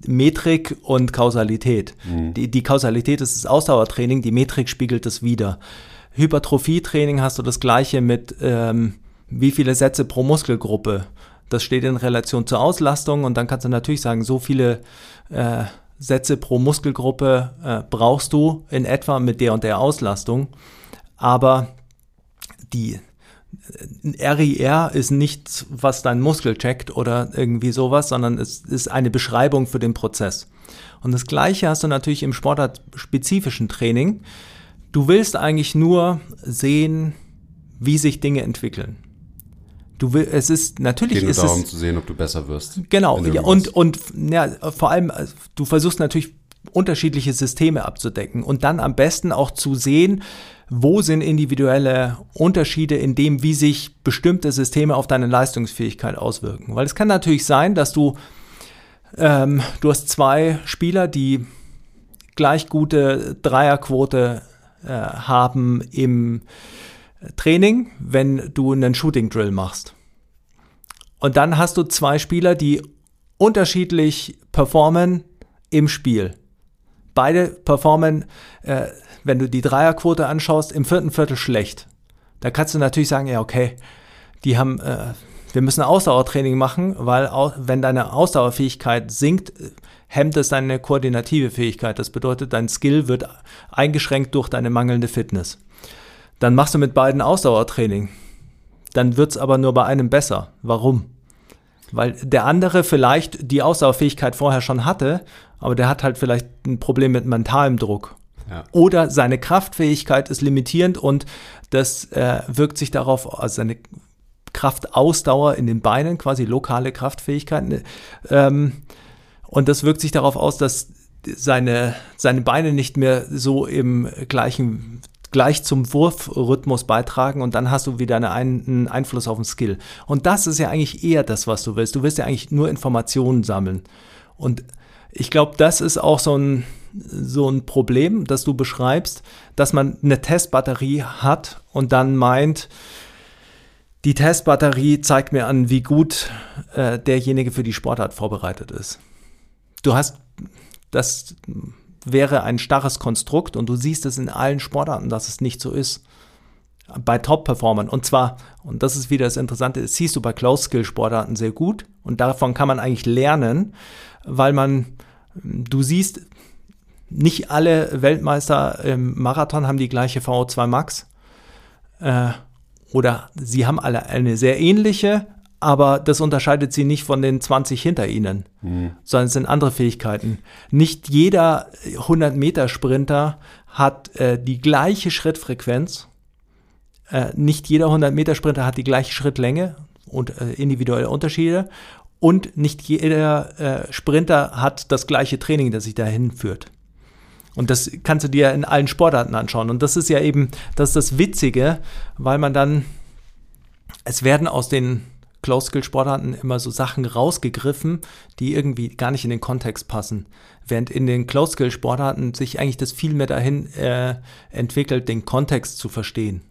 Metrik und Kausalität. Mhm. Die, die Kausalität ist das Ausdauertraining, die Metrik spiegelt es wieder. Hypertrophietraining hast du das gleiche mit ähm, wie viele Sätze pro Muskelgruppe. Das steht in Relation zur Auslastung und dann kannst du natürlich sagen, so viele äh, Sätze pro Muskelgruppe äh, brauchst du in etwa mit der und der Auslastung. Aber die RIR ist nichts, was dein Muskel checkt oder irgendwie sowas, sondern es ist eine Beschreibung für den Prozess. Und das Gleiche hast du natürlich im sportartspezifischen Training. Du willst eigentlich nur sehen, wie sich Dinge entwickeln. Du will, es ist natürlich Geht ist darum es zu sehen, ob du besser wirst. Genau, ja, und und ja, vor allem du versuchst natürlich unterschiedliche Systeme abzudecken und dann am besten auch zu sehen, wo sind individuelle Unterschiede in dem, wie sich bestimmte Systeme auf deine Leistungsfähigkeit auswirken. Weil es kann natürlich sein, dass du ähm, du hast zwei Spieler, die gleich gute Dreierquote äh, haben im Training, wenn du einen Shooting Drill machst. Und dann hast du zwei Spieler, die unterschiedlich performen im Spiel. Beide performen, äh, wenn du die Dreierquote anschaust, im vierten Viertel schlecht. Da kannst du natürlich sagen, ja, okay, die haben, äh, wir müssen Ausdauertraining machen, weil wenn deine Ausdauerfähigkeit sinkt, hemmt es deine koordinative Fähigkeit. Das bedeutet, dein Skill wird eingeschränkt durch deine mangelnde Fitness. Dann machst du mit beiden Ausdauertraining. Dann wird es aber nur bei einem besser. Warum? Weil der andere vielleicht die Ausdauerfähigkeit vorher schon hatte, aber der hat halt vielleicht ein Problem mit mentalem Druck. Oder seine Kraftfähigkeit ist limitierend und das äh, wirkt sich darauf, also seine Kraftausdauer in den Beinen, quasi lokale Kraftfähigkeit. Ähm, und das wirkt sich darauf aus, dass seine, seine Beine nicht mehr so im gleichen gleich zum Wurfrhythmus beitragen und dann hast du wieder eine ein, einen Einfluss auf den Skill. Und das ist ja eigentlich eher das, was du willst. Du willst ja eigentlich nur Informationen sammeln. Und ich glaube, das ist auch so ein, so ein Problem, das du beschreibst, dass man eine Testbatterie hat und dann meint, die Testbatterie zeigt mir an, wie gut äh, derjenige für die Sportart vorbereitet ist. Du hast das wäre ein starres Konstrukt und du siehst es in allen Sportarten, dass es nicht so ist. Bei Top-Performern. Und zwar, und das ist wieder das Interessante, das siehst du bei Close-Skill-Sportarten sehr gut und davon kann man eigentlich lernen, weil man, du siehst, nicht alle Weltmeister im Marathon haben die gleiche VO2 Max. Äh, oder sie haben alle eine sehr ähnliche, aber das unterscheidet sie nicht von den 20 hinter ihnen, mhm. sondern es sind andere Fähigkeiten. Nicht jeder 100-Meter-Sprinter hat äh, die gleiche Schrittfrequenz. Äh, nicht jeder 100-Meter-Sprinter hat die gleiche Schrittlänge und äh, individuelle Unterschiede. und nicht jeder äh, Sprinter hat das gleiche Training, das sich dahin führt. Und das kannst du dir in allen Sportarten anschauen. Und das ist ja eben, das ist das Witzige, weil man dann, es werden aus den Close-Skill-Sportarten immer so Sachen rausgegriffen, die irgendwie gar nicht in den Kontext passen. Während in den Close-Skill-Sportarten sich eigentlich das viel mehr dahin äh, entwickelt, den Kontext zu verstehen.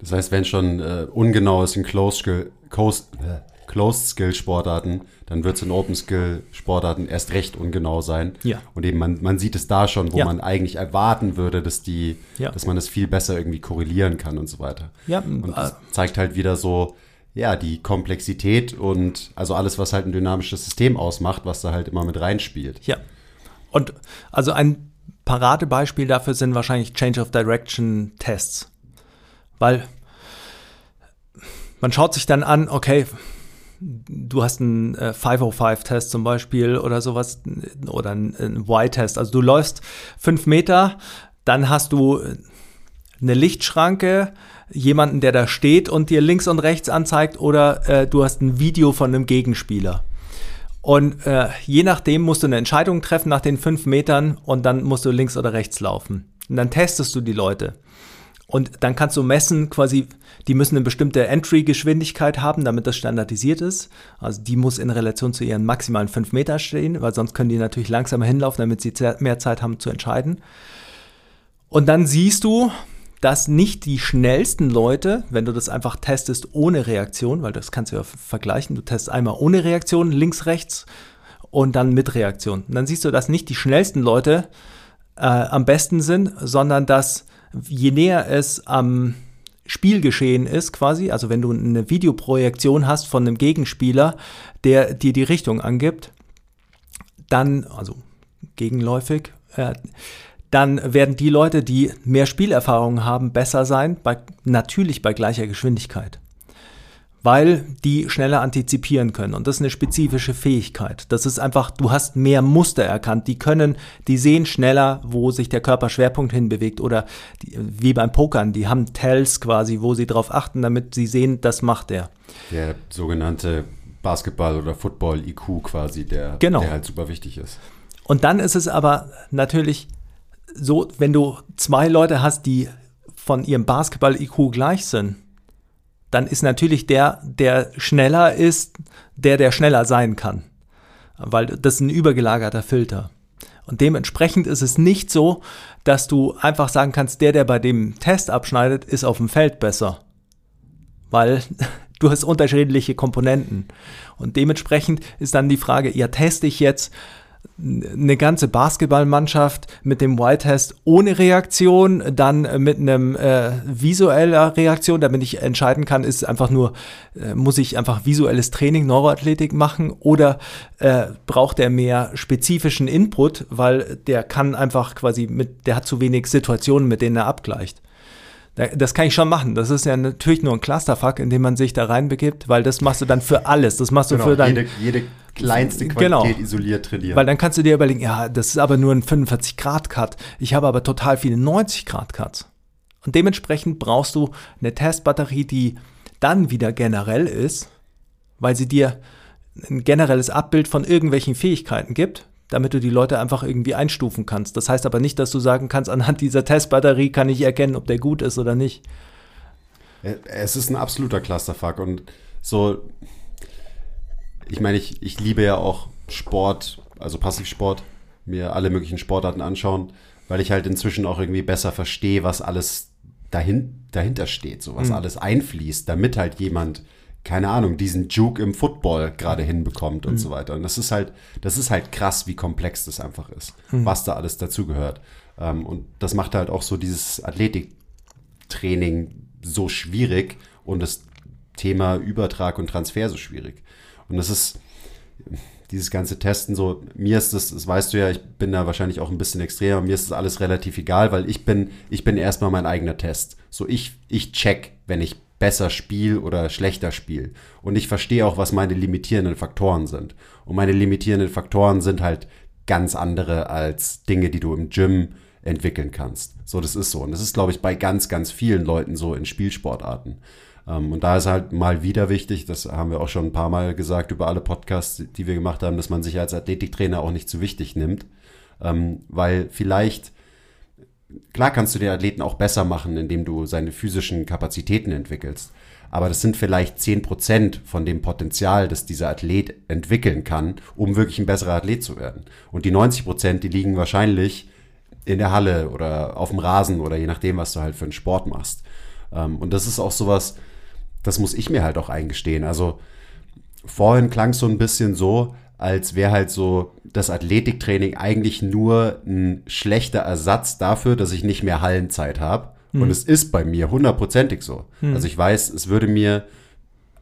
Das heißt, wenn schon äh, ungenau ist in Close-Skill, äh, Closed-Skill-Sportarten, dann wird es in Open-Skill-Sportarten erst recht ungenau sein. Ja. Und eben man, man sieht es da schon, wo Ja. man eigentlich erwarten würde, dass die, Ja. dass man es viel besser irgendwie korrelieren kann und so weiter. Ja, Und das äh, zeigt halt wieder so, ja, die Komplexität und also alles, was halt ein dynamisches System ausmacht, was da halt immer mit reinspielt. Ja. Und also ein Paradebeispiel dafür sind wahrscheinlich Change of Direction Tests. Weil man schaut sich dann an, okay, du hast einen äh, 505-Test zum Beispiel oder sowas oder einen, Y-Test. Also du läufst fünf Meter, dann hast du eine Lichtschranke, jemanden, der da steht und dir links und rechts anzeigt oder äh, du hast ein Video von einem Gegenspieler. Und äh, je nachdem musst du eine Entscheidung treffen nach den fünf Metern und dann musst du links oder rechts laufen. Und dann testest du die Leute. Und dann kannst du messen, quasi, die müssen eine bestimmte Entry-Geschwindigkeit haben, damit das standardisiert ist. Also die muss in Relation zu ihren maximalen fünf Meter stehen, weil sonst können die natürlich langsamer hinlaufen, damit sie mehr Zeit haben zu entscheiden. Und dann siehst du, dass nicht die schnellsten Leute, wenn du das einfach testest ohne Reaktion, weil das kannst du ja vergleichen, du testest einmal ohne Reaktion, links, rechts und dann mit Reaktion. Und dann siehst du, dass nicht die schnellsten Leute äh, am besten sind, sondern dass je näher es am Spielgeschehen ist, quasi, also wenn du eine Videoprojektion hast von einem Gegenspieler, der dir die Richtung angibt, dann, also gegenläufig, äh, dann werden die Leute, die mehr Spielerfahrung haben, besser sein, bei, natürlich bei gleicher Geschwindigkeit. Weil die schneller antizipieren können. Und das ist eine spezifische Fähigkeit. Das ist einfach, du hast mehr Muster erkannt. Die können, die sehen schneller, wo sich der Körperschwerpunkt hinbewegt. Oder die, wie beim Pokern, die haben Tells quasi, wo sie drauf achten, damit sie sehen, das macht er. Der sogenannte Basketball- oder Football-IQ quasi, der, Genau. der halt super wichtig ist. Und dann ist es aber natürlich so, wenn du zwei Leute hast, die von ihrem Basketball-IQ gleich sind, dann ist natürlich der, der schneller ist, der, der schneller sein kann. Weil das ist ein übergelagerter Filter. Und dementsprechend ist es nicht so, dass du einfach sagen kannst, der, der bei dem Test abschneidet, ist auf dem Feld besser. Weil du hast unterschiedliche Komponenten. Und dementsprechend ist dann die Frage, ja, teste ich jetzt eine ganze Basketballmannschaft mit dem Y-Test ohne Reaktion, dann mit einem äh, visueller Reaktion, damit ich entscheiden kann, ist einfach nur, äh, muss ich einfach visuelles Training, Neuroathletik machen oder äh, braucht er mehr spezifischen Input, weil der kann einfach quasi mit, der hat zu wenig Situationen, mit denen er abgleicht. Da- Das kann ich schon machen. Das ist ja natürlich nur ein Clusterfuck, in dem man sich da reinbegibt, weil das machst du dann für alles. Das machst du für dein, jede, jede kleinste Genau. Qualität isoliert trainieren. weil dann kannst du dir überlegen, ja, das ist aber nur ein 45-Grad-Cut. Ich habe aber total viele 90-Grad-Cuts. Und dementsprechend brauchst du eine Testbatterie, die dann wieder generell ist, weil sie dir ein generelles Abbild von irgendwelchen Fähigkeiten gibt, damit du die Leute einfach irgendwie einstufen kannst. Das heißt aber nicht, dass du sagen kannst, anhand dieser Testbatterie kann ich erkennen, ob der gut ist oder nicht. Äh, Es ist ein absoluter Clusterfuck und so, ich meine, ich, ich liebe ja auch Sport, also Passivsport, mir alle möglichen Sportarten anschauen, weil ich halt inzwischen auch irgendwie besser verstehe, was alles dahin, dahinter steht, so was alles einfließt, damit halt jemand, keine Ahnung, diesen Juke im Football gerade hinbekommt und so weiter. Und das ist halt, das ist halt krass, wie komplex das einfach ist, was da alles dazugehört. Ähm, und das macht halt auch so dieses Athletiktraining so schwierig und das Thema Übertrag und Transfer so schwierig. Und das ist dieses ganze Testen so, mir ist das, das weißt du ja, ich bin da wahrscheinlich auch ein bisschen extremer, mir ist das alles relativ egal, weil ich bin, ich bin erstmal mein eigener Test. So ich, ich check, wenn ich besser spiele oder schlechter spiele. Und ich verstehe auch, was meine limitierenden Faktoren sind. Und meine limitierenden Faktoren sind halt ganz andere als Dinge, die du im Gym entwickeln kannst. So, das ist so. Und das ist, glaube ich, bei ganz, ganz vielen Leuten so in Spielsportarten. Ähm, und da ist halt mal wieder wichtig, das haben wir auch schon ein paar Mal gesagt über alle Podcasts, die wir gemacht haben, dass man sich als Athletiktrainer auch nicht zu wichtig nimmt, ähm, weil vielleicht klar kannst du den Athleten auch besser machen, indem du seine physischen Kapazitäten entwickelst. Aber das sind vielleicht zehn Prozent von dem Potenzial, das dieser Athlet entwickeln kann, um wirklich ein besserer Athlet zu werden. Und die 90%, Prozent, die liegen wahrscheinlich in der Halle oder auf dem Rasen oder je nachdem, was du halt für einen Sport machst. Ähm, und das ist auch sowas, das muss ich mir halt auch eingestehen. Also vorhin klang es so ein bisschen so, als wäre halt so das Athletiktraining eigentlich nur ein schlechter Ersatz dafür, dass ich nicht mehr Hallenzeit habe. Hm. Und es ist bei mir hundertprozentig so. Hm. Also ich weiß, es würde mir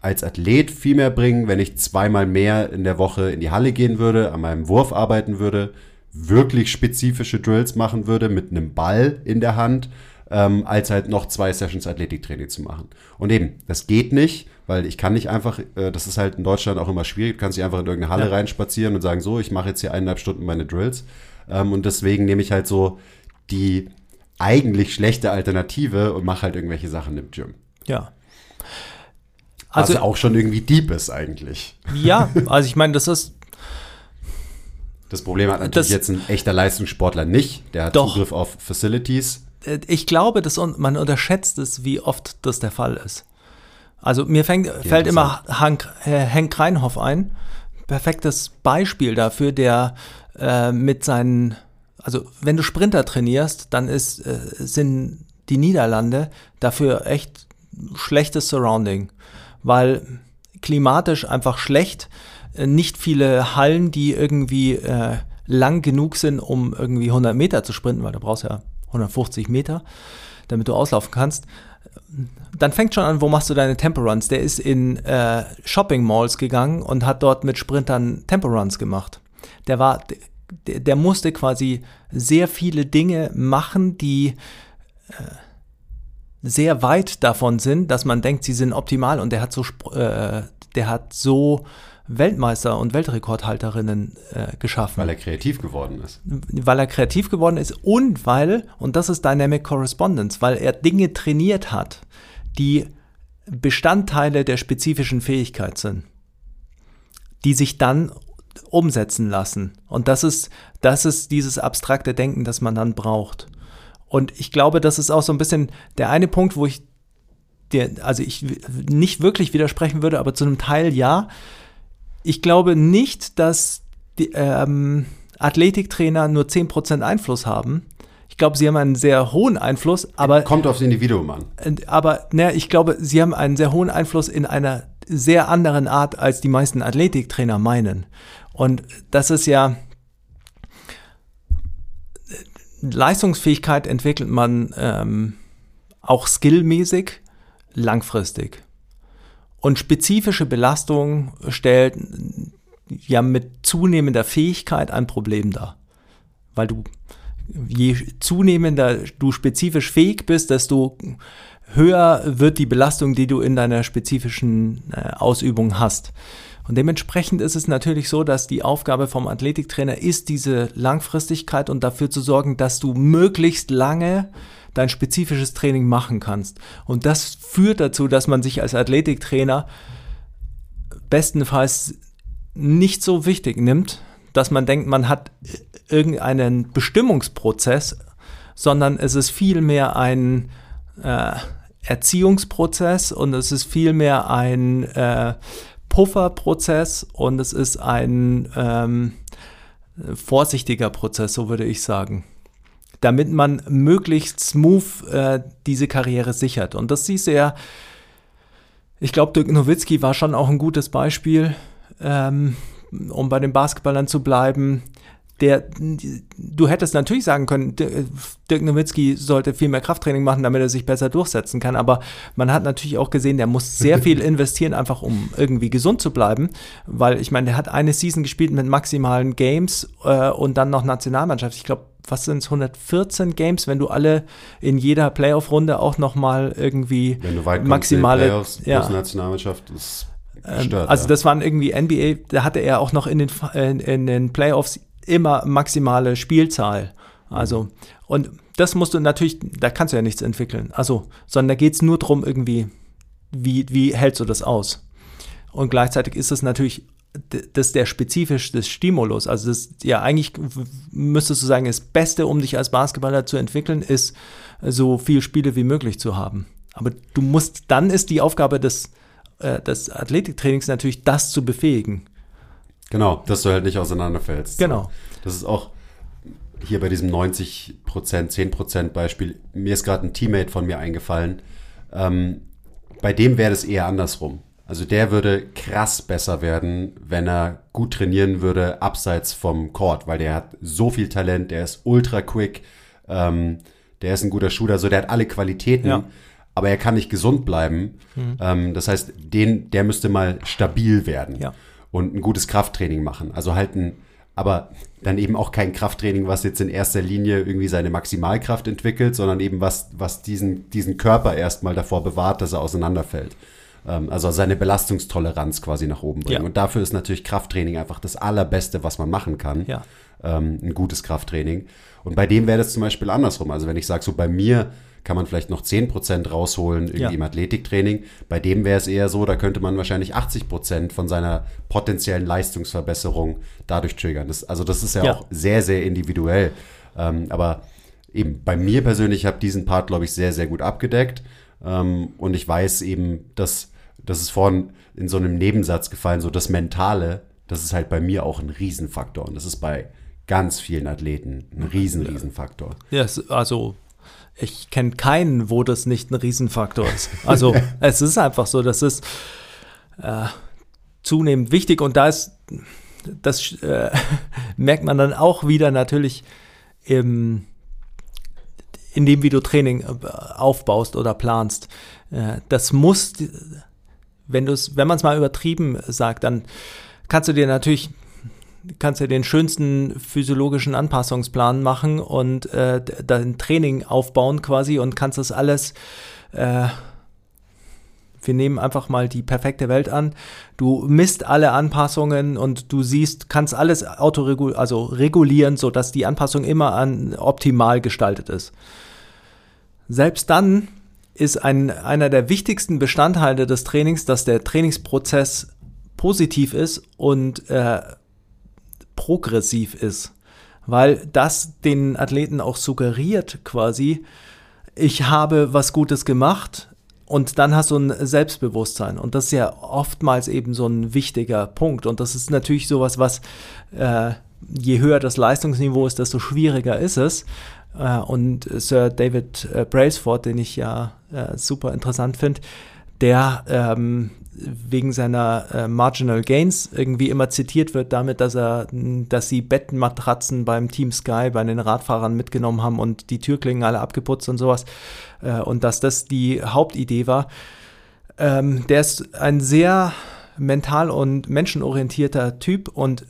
als Athlet viel mehr bringen, wenn ich zweimal mehr in der Woche in die Halle gehen würde, an meinem Wurf arbeiten würde, wirklich spezifische Drills machen würde mit einem Ball in der Hand, ähm, als halt noch zwei Sessions Athletiktraining zu machen. Und eben, das geht nicht, weil ich kann nicht einfach, äh, das ist halt in Deutschland auch immer schwierig, du kannst nicht einfach in irgendeine Halle ja. reinspazieren und sagen, so, ich mache jetzt hier eineinhalb Stunden meine Drills. Ähm, und deswegen nehme ich halt so die eigentlich schlechte Alternative und mache halt irgendwelche Sachen im Gym. Ja. Also Was auch schon irgendwie deep ist eigentlich. Ja, also ich meine, das ist das Problem hat natürlich das, jetzt ein echter Leistungssportler nicht. Der hat doch, Zugriff auf Facilities. Äh, ich glaube, dass man unterschätzt es, wie oft das der Fall ist. Also mir fängt, fällt immer Hank, äh, Henk Reinhoff ein. Perfektes Beispiel dafür, der äh, mit seinen, also wenn du Sprinter trainierst, dann ist, äh, sind die Niederlande dafür echt schlechtes Surrounding, weil klimatisch einfach schlecht, äh, nicht viele Hallen, die irgendwie äh, lang genug sind, um irgendwie 100 Meter zu sprinten, weil du brauchst ja 150 Meter, damit du auslaufen kannst dann fängt schon an, wo machst du deine Tempo Runs? Der ist in äh, Shopping Malls gegangen und hat dort mit Sprintern Tempo Runs gemacht. Der war, der, der musste quasi sehr viele Dinge machen, die äh, sehr weit davon sind, dass man denkt, sie sind optimal und der hat so, äh, der hat so Weltmeister und Weltrekordhalterinnen äh, geschaffen. Weil er kreativ geworden ist. Weil er kreativ geworden ist und weil, und das ist Dynamic Correspondence, weil er Dinge trainiert hat, die Bestandteile der spezifischen Fähigkeit sind, die sich dann umsetzen lassen. Und das ist, das ist dieses abstrakte Denken, das man dann braucht. Und ich glaube, das ist auch so ein bisschen der eine Punkt, wo ich dir, also ich nicht wirklich widersprechen würde, aber zu einem Teil ja. Ich glaube nicht, dass die ähm, Athletiktrainer nur 10% Einfluss haben, ich glaube, sie haben einen sehr hohen Einfluss, aber. Kommt aufs Individuum an. Aber, ne, ich glaube, sie haben einen sehr hohen Einfluss in einer sehr anderen Art, als die meisten Athletiktrainer meinen. Und das ist ja. Leistungsfähigkeit entwickelt man ähm, auch skillmäßig langfristig. Und spezifische Belastung stellt ja mit zunehmender Fähigkeit ein Problem dar. Weil du je zunehmender du spezifisch fähig bist, desto höher wird die Belastung, die du in deiner spezifischen äh, Ausübung hast. Und dementsprechend ist es natürlich so, dass die Aufgabe vom Athletiktrainer ist, diese Langfristigkeit und dafür zu sorgen, dass du möglichst lange dein spezifisches Training machen kannst. Und das führt dazu, dass man sich als Athletiktrainer bestenfalls nicht so wichtig nimmt, dass man denkt, man hat irgendeinen Bestimmungsprozess, sondern es ist vielmehr ein äh, Erziehungsprozess und es ist vielmehr ein äh, Pufferprozess und es ist ein ähm, vorsichtiger Prozess, so würde ich sagen. Damit man möglichst smooth äh, diese Karriere sichert. Und das siehst du ja, ich glaube, Dirk Nowitzki war schon auch ein gutes Beispiel, ähm, um bei den Basketballern zu bleiben der, du hättest natürlich sagen können, Dirk Nowitzki sollte viel mehr Krafttraining machen, damit er sich besser durchsetzen kann. Aber man hat natürlich auch gesehen, der muss sehr viel investieren, einfach um irgendwie gesund zu bleiben. Weil ich meine, der hat eine Season gespielt mit maximalen Games äh, und dann noch Nationalmannschaft. Ich glaube, was sind es, 114 Games, wenn du alle in jeder Playoff-Runde auch nochmal irgendwie wenn du weit maximale Playoffs ja. Nationalmannschaft ist Gestört, also ja. das waren irgendwie NBA, da hatte er auch noch in den, in, in den Playoffs immer maximale Spielzahl. Also, und das musst du natürlich, da kannst du ja nichts entwickeln. Also, sondern da geht es nur darum, irgendwie wie, wie hältst du das aus? Und gleichzeitig ist es natürlich das ist der spezifisch des Stimulus. Also das, ja, eigentlich müsstest du sagen, das Beste, um dich als Basketballer zu entwickeln, ist, so viele Spiele wie möglich zu haben. Aber du musst, dann ist die Aufgabe des, äh, des Athletiktrainings natürlich, das zu befähigen. Genau, dass du halt nicht auseinanderfällst. Genau. Das ist auch hier bei diesem 90% 10% Beispiel. Mir ist gerade ein Teammate von mir eingefallen. Ähm, bei dem wäre es eher andersrum. Also der würde krass besser werden, wenn er gut trainieren würde, abseits vom Court, weil der hat so viel Talent, der ist ultra quick, ähm, der ist ein guter Shooter, so der hat alle Qualitäten, ja. aber er kann nicht gesund bleiben. Mhm. Ähm, das heißt, den, der müsste mal stabil werden ja. und ein gutes Krafttraining machen. Also halt ein, aber dann eben auch kein Krafttraining, was jetzt in erster Linie irgendwie seine Maximalkraft entwickelt, sondern eben was, was diesen, diesen Körper erstmal davor bewahrt, dass er auseinanderfällt. Ähm, also seine Belastungstoleranz quasi nach oben bringen. Ja. Und dafür ist natürlich Krafttraining einfach das Allerbeste, was man machen kann. Ja. Ähm, ein gutes Krafttraining. Und bei dem wäre das zum Beispiel andersrum. Also wenn ich sage, so bei mir kann man vielleicht noch 10% rausholen irgendwie ja. im Athletiktraining. Bei dem wäre es eher so, da könnte man wahrscheinlich 80% von seiner potenziellen Leistungsverbesserung dadurch triggern. Das, also das ist ja, ja, auch sehr, sehr individuell. Ähm, aber eben bei mir persönlich habe diesen Part, glaube ich, sehr, sehr gut abgedeckt. Ähm, und ich weiß eben, dass das ist vorhin in so einem Nebensatz gefallen, so das Mentale, das ist halt bei mir auch ein Riesenfaktor. Und das ist bei ganz vielen Athleten ein riesen, Riesenfaktor. Ja, also ich kenne keinen, wo das nicht ein Riesenfaktor ist. Also es ist einfach so, das ist äh, zunehmend wichtig und da ist, das äh, merkt man dann auch wieder natürlich im, in dem, wie du Training äh, aufbaust oder planst. Äh, das muss, wenn du es, wenn man es mal übertrieben sagt, dann kannst du dir natürlich kannst du den schönsten physiologischen Anpassungsplan machen und äh, dein Training aufbauen quasi und kannst das alles äh, wir nehmen einfach mal die perfekte Welt an. Du misst alle Anpassungen und du siehst, kannst alles autoregul also regulieren, sodass die Anpassung immer an optimal gestaltet ist. Selbst dann ist ein, einer der wichtigsten Bestandteile des Trainings, dass der Trainingsprozess positiv ist und äh, progressiv ist, weil das den Athleten auch suggeriert quasi, ich habe was Gutes gemacht und dann hast du ein Selbstbewusstsein. Und das ist ja oftmals eben so ein wichtiger Punkt. Und das ist natürlich sowas, was äh, je höher das Leistungsniveau ist, desto schwieriger ist es. Äh, und Sir David äh, Brailsford, den ich ja äh, super interessant finde, der ähm, wegen seiner äh, Marginal Gains irgendwie immer zitiert wird damit, dass er, dass sie Bettenmatratzen beim Team Sky bei den Radfahrern mitgenommen haben und die Türklingen alle abgeputzt und sowas äh, und dass das die Hauptidee war. Ähm, der ist ein sehr mental und menschenorientierter Typ und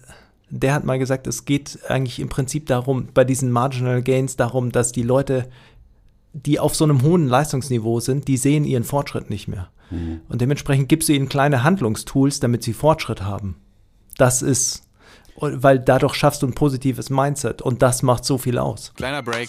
der hat mal gesagt, es geht eigentlich im Prinzip darum, bei diesen Marginal Gains darum, dass die Leute, die auf so einem hohen Leistungsniveau sind, die sehen ihren Fortschritt nicht mehr. Mhm. Und dementsprechend gibst du ihnen kleine Handlungstools, damit sie Fortschritt haben. Das ist, weil dadurch schaffst du ein positives Mindset und das macht so viel aus. Kleiner Break.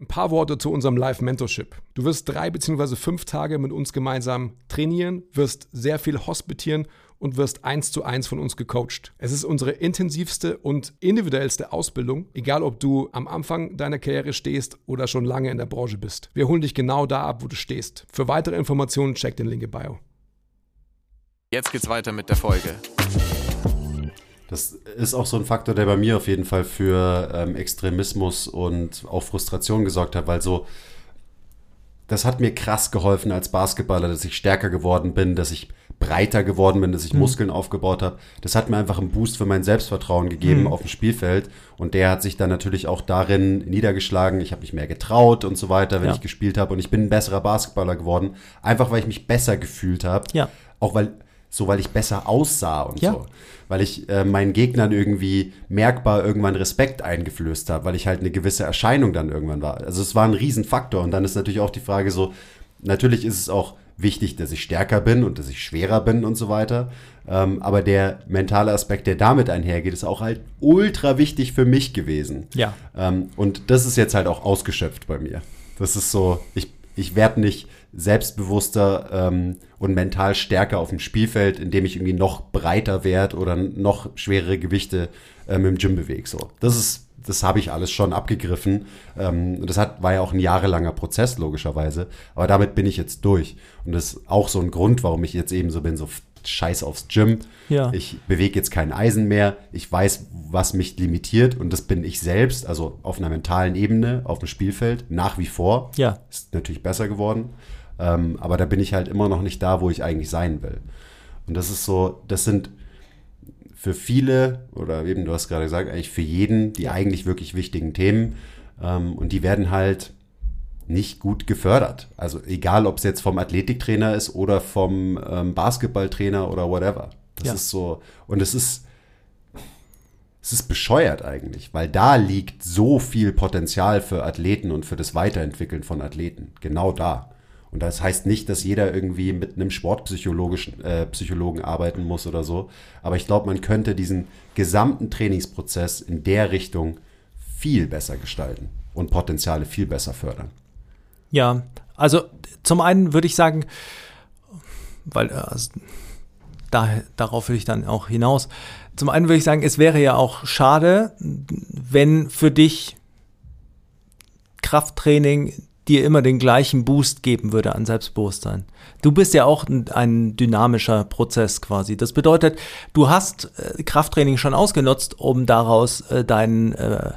Ein paar Worte zu unserem Live-Mentorship. Du wirst drei beziehungsweise fünf Tage mit uns gemeinsam trainieren, wirst sehr viel hospitieren und wirst eins zu eins von uns gecoacht. Es ist unsere intensivste und individuellste Ausbildung, egal ob du am Anfang deiner Karriere stehst oder schon lange in der Branche bist. Wir holen dich genau da ab, wo du stehst. Für weitere Informationen check den Link in Bio. Jetzt geht's weiter mit der Folge. Das ist auch so ein Faktor, der bei mir auf jeden Fall für ähm, Extremismus und auch Frustration gesorgt hat, weil so, das hat mir krass geholfen als Basketballer, dass ich stärker geworden bin, dass ich breiter geworden bin, dass ich mhm. Muskeln aufgebaut habe. Das hat mir einfach einen Boost für mein Selbstvertrauen gegeben mhm. auf dem Spielfeld. Und der hat sich dann natürlich auch darin niedergeschlagen. Ich habe mich mehr getraut und so weiter, wenn ja. ich gespielt habe. Und ich bin ein besserer Basketballer geworden. Einfach weil ich mich besser gefühlt habe. Ja. Auch weil, so weil ich besser aussah und ja. so. Weil ich äh, meinen Gegnern irgendwie merkbar irgendwann Respekt eingeflößt habe, weil ich halt eine gewisse Erscheinung dann irgendwann war. Also es war ein Riesenfaktor. Und dann ist natürlich auch die Frage so, natürlich ist es auch wichtig, dass ich stärker bin und dass ich schwerer bin und so weiter. Ähm, aber der mentale Aspekt, der damit einhergeht, ist auch halt ultra wichtig für mich gewesen. Ja. Ähm, und das ist jetzt halt auch ausgeschöpft bei mir. Das ist so, ich, ich werde nicht selbstbewusster ähm, und mental stärker auf dem Spielfeld, indem ich irgendwie noch breiter werde oder noch schwerere Gewichte ähm, im Gym bewege. So, das ist das habe ich alles schon abgegriffen. Ähm, das hat, war ja auch ein jahrelanger Prozess, logischerweise. Aber damit bin ich jetzt durch. Und das ist auch so ein Grund, warum ich jetzt eben so bin, so scheiß aufs Gym. Ja. Ich bewege jetzt kein Eisen mehr. Ich weiß, was mich limitiert. Und das bin ich selbst, also auf einer mentalen Ebene, auf dem Spielfeld, nach wie vor. Ja. Ist natürlich besser geworden. Ähm, aber da bin ich halt immer noch nicht da, wo ich eigentlich sein will. Und das ist so, das sind für viele, oder eben, du hast gerade gesagt, eigentlich für jeden die eigentlich wirklich wichtigen Themen. Ähm, und die werden halt nicht gut gefördert. Also egal, ob es jetzt vom Athletiktrainer ist oder vom ähm, Basketballtrainer oder whatever. Das ja. ist so, und es ist, es ist bescheuert eigentlich, weil da liegt so viel Potenzial für Athleten und für das Weiterentwickeln von Athleten. Genau da. Und das heißt nicht, dass jeder irgendwie mit einem sportpsychologischen äh, Psychologen arbeiten muss oder so. Aber ich glaube, man könnte diesen gesamten Trainingsprozess in der Richtung viel besser gestalten und Potenziale viel besser fördern. Ja, also zum einen würde ich sagen, weil also, da, darauf will ich dann auch hinaus. Zum einen würde ich sagen, es wäre ja auch schade, wenn für dich Krafttraining dir immer den gleichen Boost geben würde an Selbstbewusstsein. Du bist ja auch ein, dynamischer Prozess quasi. Das bedeutet, du hast äh, Krafttraining schon ausgenutzt, um daraus äh, deinen äh,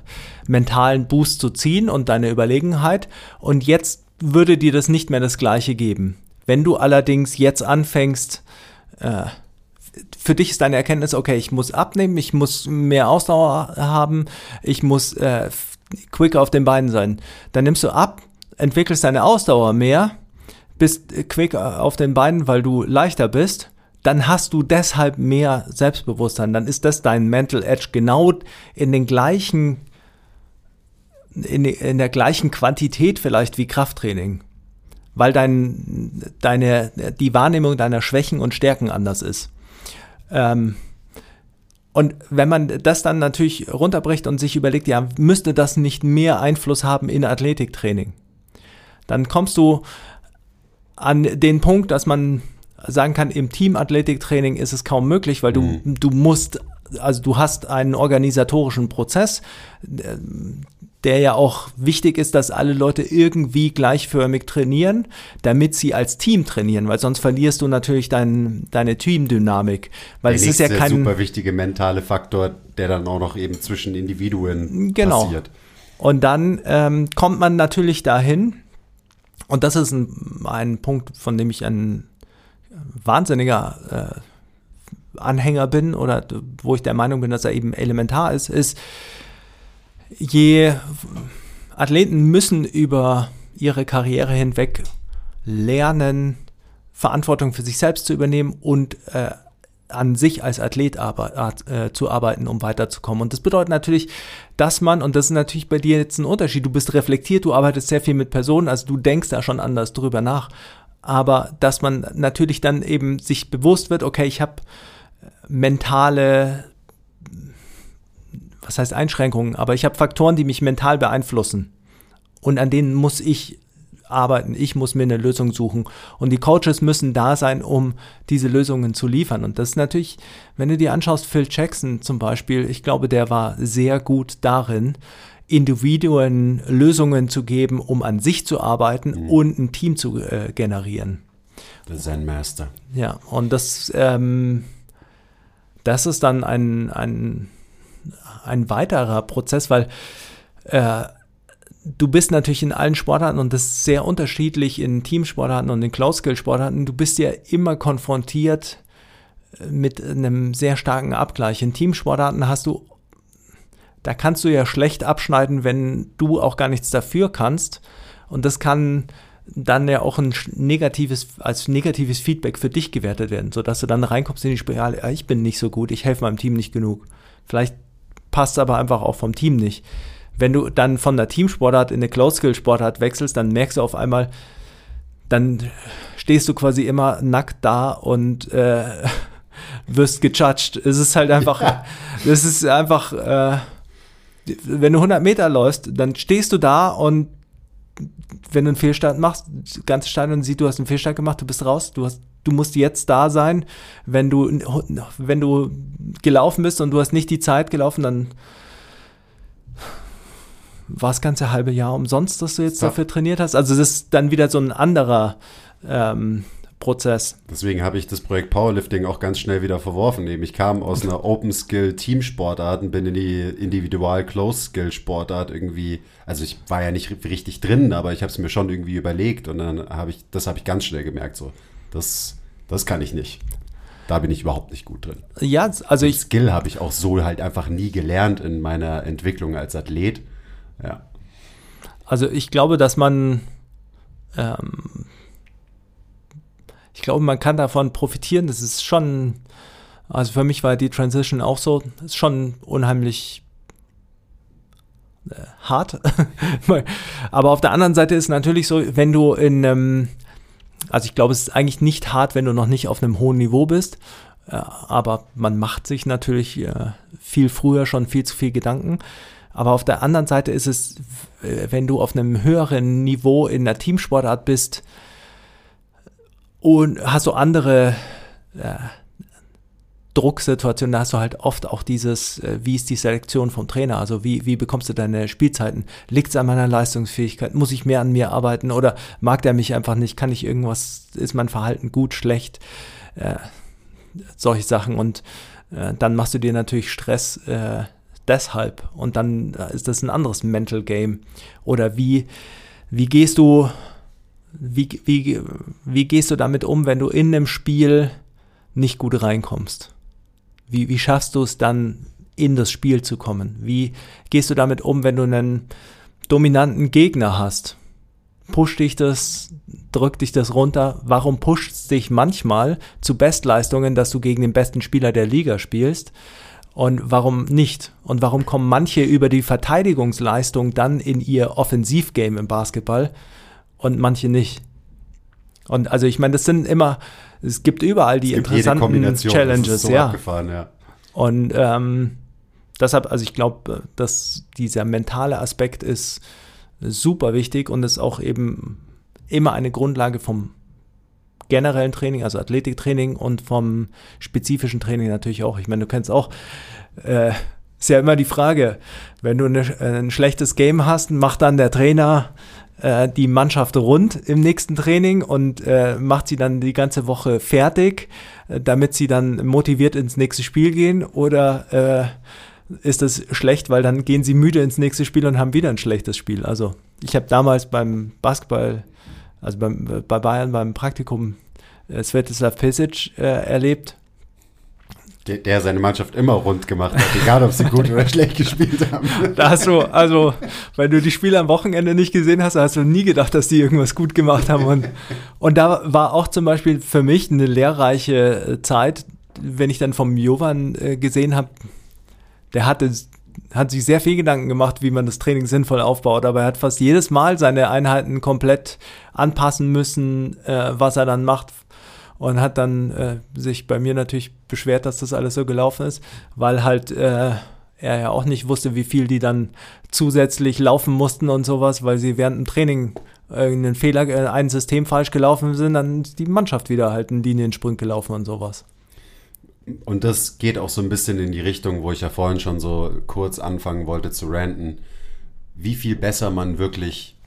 mentalen Boost zu ziehen und deine Überlegenheit. Und jetzt würde dir das nicht mehr das gleiche geben. Wenn du allerdings jetzt anfängst, äh, für dich ist deine Erkenntnis, okay, ich muss abnehmen, ich muss mehr Ausdauer haben, ich muss äh, quicker auf den Beinen sein. Dann nimmst du ab, entwickelst deine Ausdauer mehr, bist quick auf den Beinen, weil du leichter bist, dann hast du deshalb mehr Selbstbewusstsein. Dann ist das dein Mental Edge genau in den gleichen, in, in der gleichen Quantität vielleicht wie Krafttraining. Weil dein, deine, die Wahrnehmung deiner Schwächen und Stärken anders ist. Ähm, und wenn man das dann natürlich runterbricht und sich überlegt, ja, müsste das nicht mehr Einfluss haben in Athletiktraining? Dann kommst du an den Punkt, dass man sagen kann, im Teamathletiktraining ist es kaum möglich, weil du, mhm. du musst, also du hast einen organisatorischen Prozess, der ja auch wichtig ist, dass alle Leute irgendwie gleichförmig trainieren, damit sie als Team trainieren, weil sonst verlierst du natürlich dein, deine Teamdynamik. Weil der es ist ja kein super wichtige mentale Faktor, der dann auch noch eben zwischen Individuen genau. passiert. Und dann ähm, kommt man natürlich dahin, und das ist ein, ein Punkt, von dem ich ein wahnsinniger äh, Anhänger bin oder wo ich der Meinung bin, dass er eben elementar ist, ist, je Athleten müssen über ihre Karriere hinweg lernen, Verantwortung für sich selbst zu übernehmen und äh, an sich als Athlet arbeit, äh, zu arbeiten, um weiterzukommen. Und das bedeutet natürlich, dass man, und das ist natürlich bei dir jetzt ein Unterschied, du bist reflektiert, du arbeitest sehr viel mit Personen, also du denkst da schon anders drüber nach. Aber dass man natürlich dann eben sich bewusst wird, okay, ich habe mentale, was heißt Einschränkungen, aber ich habe Faktoren, die mich mental beeinflussen. Und an denen muss ich arbeiten, ich muss mir eine Lösung suchen. Und die Coaches müssen da sein, um diese Lösungen zu liefern. Und das ist natürlich, wenn du dir anschaust, Phil Jackson zum Beispiel, ich glaube, der war sehr gut darin, Individuen Lösungen zu geben, um an sich zu arbeiten mhm. und ein Team zu äh, generieren. Der Zen Master. Ja, und das, ähm, das ist dann ein, ein, ein weiterer Prozess, weil äh, du bist natürlich in allen Sportarten und das ist sehr unterschiedlich in Teamsportarten und in Close-Skill-Sportarten. Du bist ja immer konfrontiert äh, mit einem sehr starken Abgleich. In Teamsportarten hast du, da kannst du ja schlecht abschneiden, wenn du auch gar nichts dafür kannst. Und das kann dann ja auch ein negatives, als negatives Feedback für dich gewertet werden, sodass du dann reinkommst in die Spirale, ich bin nicht so gut, ich helfe meinem Team nicht genug. Vielleicht passt aber einfach auch vom Team nicht wenn du dann von der Teamsportart in eine Close-Skill-Sportart wechselst, dann merkst du auf einmal, dann stehst du quasi immer nackt da und äh, wirst gejudged. Es ist halt einfach, ja. es ist einfach, äh, wenn du 100 Meter läufst, dann stehst du da und wenn du einen Fehlstart machst, das ganze Stadion sieht, du hast einen Fehlstart gemacht, du bist raus, du hast du musst jetzt da sein. Wenn du, wenn du gelaufen bist und du hast nicht die Zeit gelaufen, dann war das ganze halbe Jahr umsonst, dass du jetzt ja. dafür trainiert hast. Also das ist dann wieder so ein anderer ähm, Prozess. Deswegen habe ich das Projekt Powerlifting auch ganz schnell wieder verworfen. Eben ich kam aus einer Open Skill Team Sportart und bin in die Individual Close Skill Sportart irgendwie. Also ich war ja nicht richtig drin, aber ich habe es mir schon irgendwie überlegt und dann habe ich das habe ich ganz schnell gemerkt so. Das, das kann ich nicht. Da bin ich überhaupt nicht gut drin. Ja, also ich. Skill habe ich auch so halt einfach nie gelernt in meiner Entwicklung als Athlet. Ja. Also ich glaube, dass man. Ähm, ich glaube, man kann davon profitieren. Das ist schon. Also für mich war die Transition auch so. Ist schon unheimlich äh, hart. Aber auf der anderen Seite ist natürlich so, wenn du in ähm, also ich glaube, es ist eigentlich nicht hart, wenn du noch nicht auf einem hohen Niveau bist. Äh, aber man macht sich natürlich äh, viel früher schon viel zu viel Gedanken. Aber auf der anderen Seite ist es, wenn du auf einem höheren Niveau in der Teamsportart bist und hast du andere äh, Drucksituation, da hast du halt oft auch dieses, äh, wie ist die Selektion vom Trainer, also wie, wie bekommst du deine Spielzeiten? Liegt es an meiner Leistungsfähigkeit? Muss ich mehr an mir arbeiten oder mag der mich einfach nicht? Kann ich irgendwas, ist mein Verhalten gut, schlecht? Äh, solche Sachen und äh, dann machst du dir natürlich Stress äh, deshalb und dann äh, ist das ein anderes Mental Game. Oder wie, wie gehst du, wie, wie, wie gehst du damit um, wenn du in einem Spiel nicht gut reinkommst? Wie, wie schaffst du es dann, in das Spiel zu kommen? Wie gehst du damit um, wenn du einen dominanten Gegner hast? Pusht dich das, drückt dich das runter? Warum pusht dich manchmal zu Bestleistungen, dass du gegen den besten Spieler der Liga spielst? Und warum nicht? Und warum kommen manche über die Verteidigungsleistung dann in ihr Offensivgame im Basketball und manche nicht? Und also ich meine, das sind immer, es gibt überall die gibt interessanten Challenges, so ja. ja. Und ähm, deshalb, also ich glaube, dass dieser mentale Aspekt ist super wichtig und ist auch eben immer eine Grundlage vom generellen Training, also Athletiktraining und vom spezifischen Training natürlich auch. Ich meine, du kennst auch, äh, ist ja immer die Frage, wenn du eine, ein schlechtes Game hast, macht dann der Trainer äh, die Mannschaft rund im nächsten Training und äh, macht sie dann die ganze Woche fertig, äh, damit sie dann motiviert ins nächste Spiel gehen oder äh, ist das schlecht, weil dann gehen sie müde ins nächste Spiel und haben wieder ein schlechtes Spiel. Also ich habe damals beim Basketball, also beim, bei Bayern beim Praktikum äh, Svetislav Pesic äh, erlebt der, der, seine Mannschaft immer rund gemacht hat, egal ob sie gut oder schlecht gespielt haben. Da hast du, also, weil du die Spiele am Wochenende nicht gesehen hast, hast du nie gedacht, dass die irgendwas gut gemacht haben. Und, und da war auch zum Beispiel für mich eine lehrreiche Zeit, wenn ich dann vom Jovan äh, gesehen habe, der hatte hat sich sehr viel Gedanken gemacht, wie man das Training sinnvoll aufbaut, aber er hat fast jedes Mal seine Einheiten komplett anpassen müssen, äh, was er dann macht und hat dann äh, sich bei mir natürlich beschwert, dass das alles so gelaufen ist, weil halt äh, er ja auch nicht wusste, wie viel die dann zusätzlich laufen mussten und sowas, weil sie während dem Training irgendeinen Fehler, äh, ein System falsch gelaufen sind, dann die Mannschaft wieder halt einen Liniensprung gelaufen und sowas. Und das geht auch so ein bisschen in die Richtung, wo ich ja vorhin schon so kurz anfangen wollte zu ranten, wie viel besser man wirklich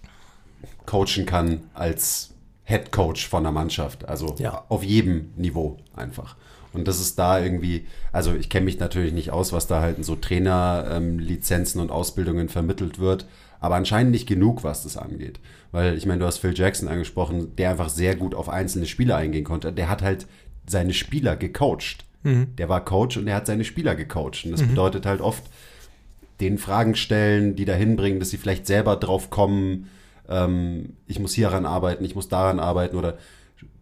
coachen kann als Head Coach von der Mannschaft. Also ja. auf jedem Niveau einfach. Und das ist da irgendwie, also ich kenne mich natürlich nicht aus, was da halt in so Trainerlizenzen ähm, und Ausbildungen vermittelt wird, aber anscheinend nicht genug, was das angeht. Weil ich meine, du hast Phil Jackson angesprochen, der einfach sehr gut auf einzelne Spieler eingehen konnte. Der hat halt seine Spieler gecoacht. Mhm. Der war Coach und er hat seine Spieler gecoacht. Und das mhm. bedeutet halt oft, den Fragen stellen, die dahin bringen, dass sie vielleicht selber drauf kommen, ähm, ich muss hieran arbeiten, ich muss daran arbeiten oder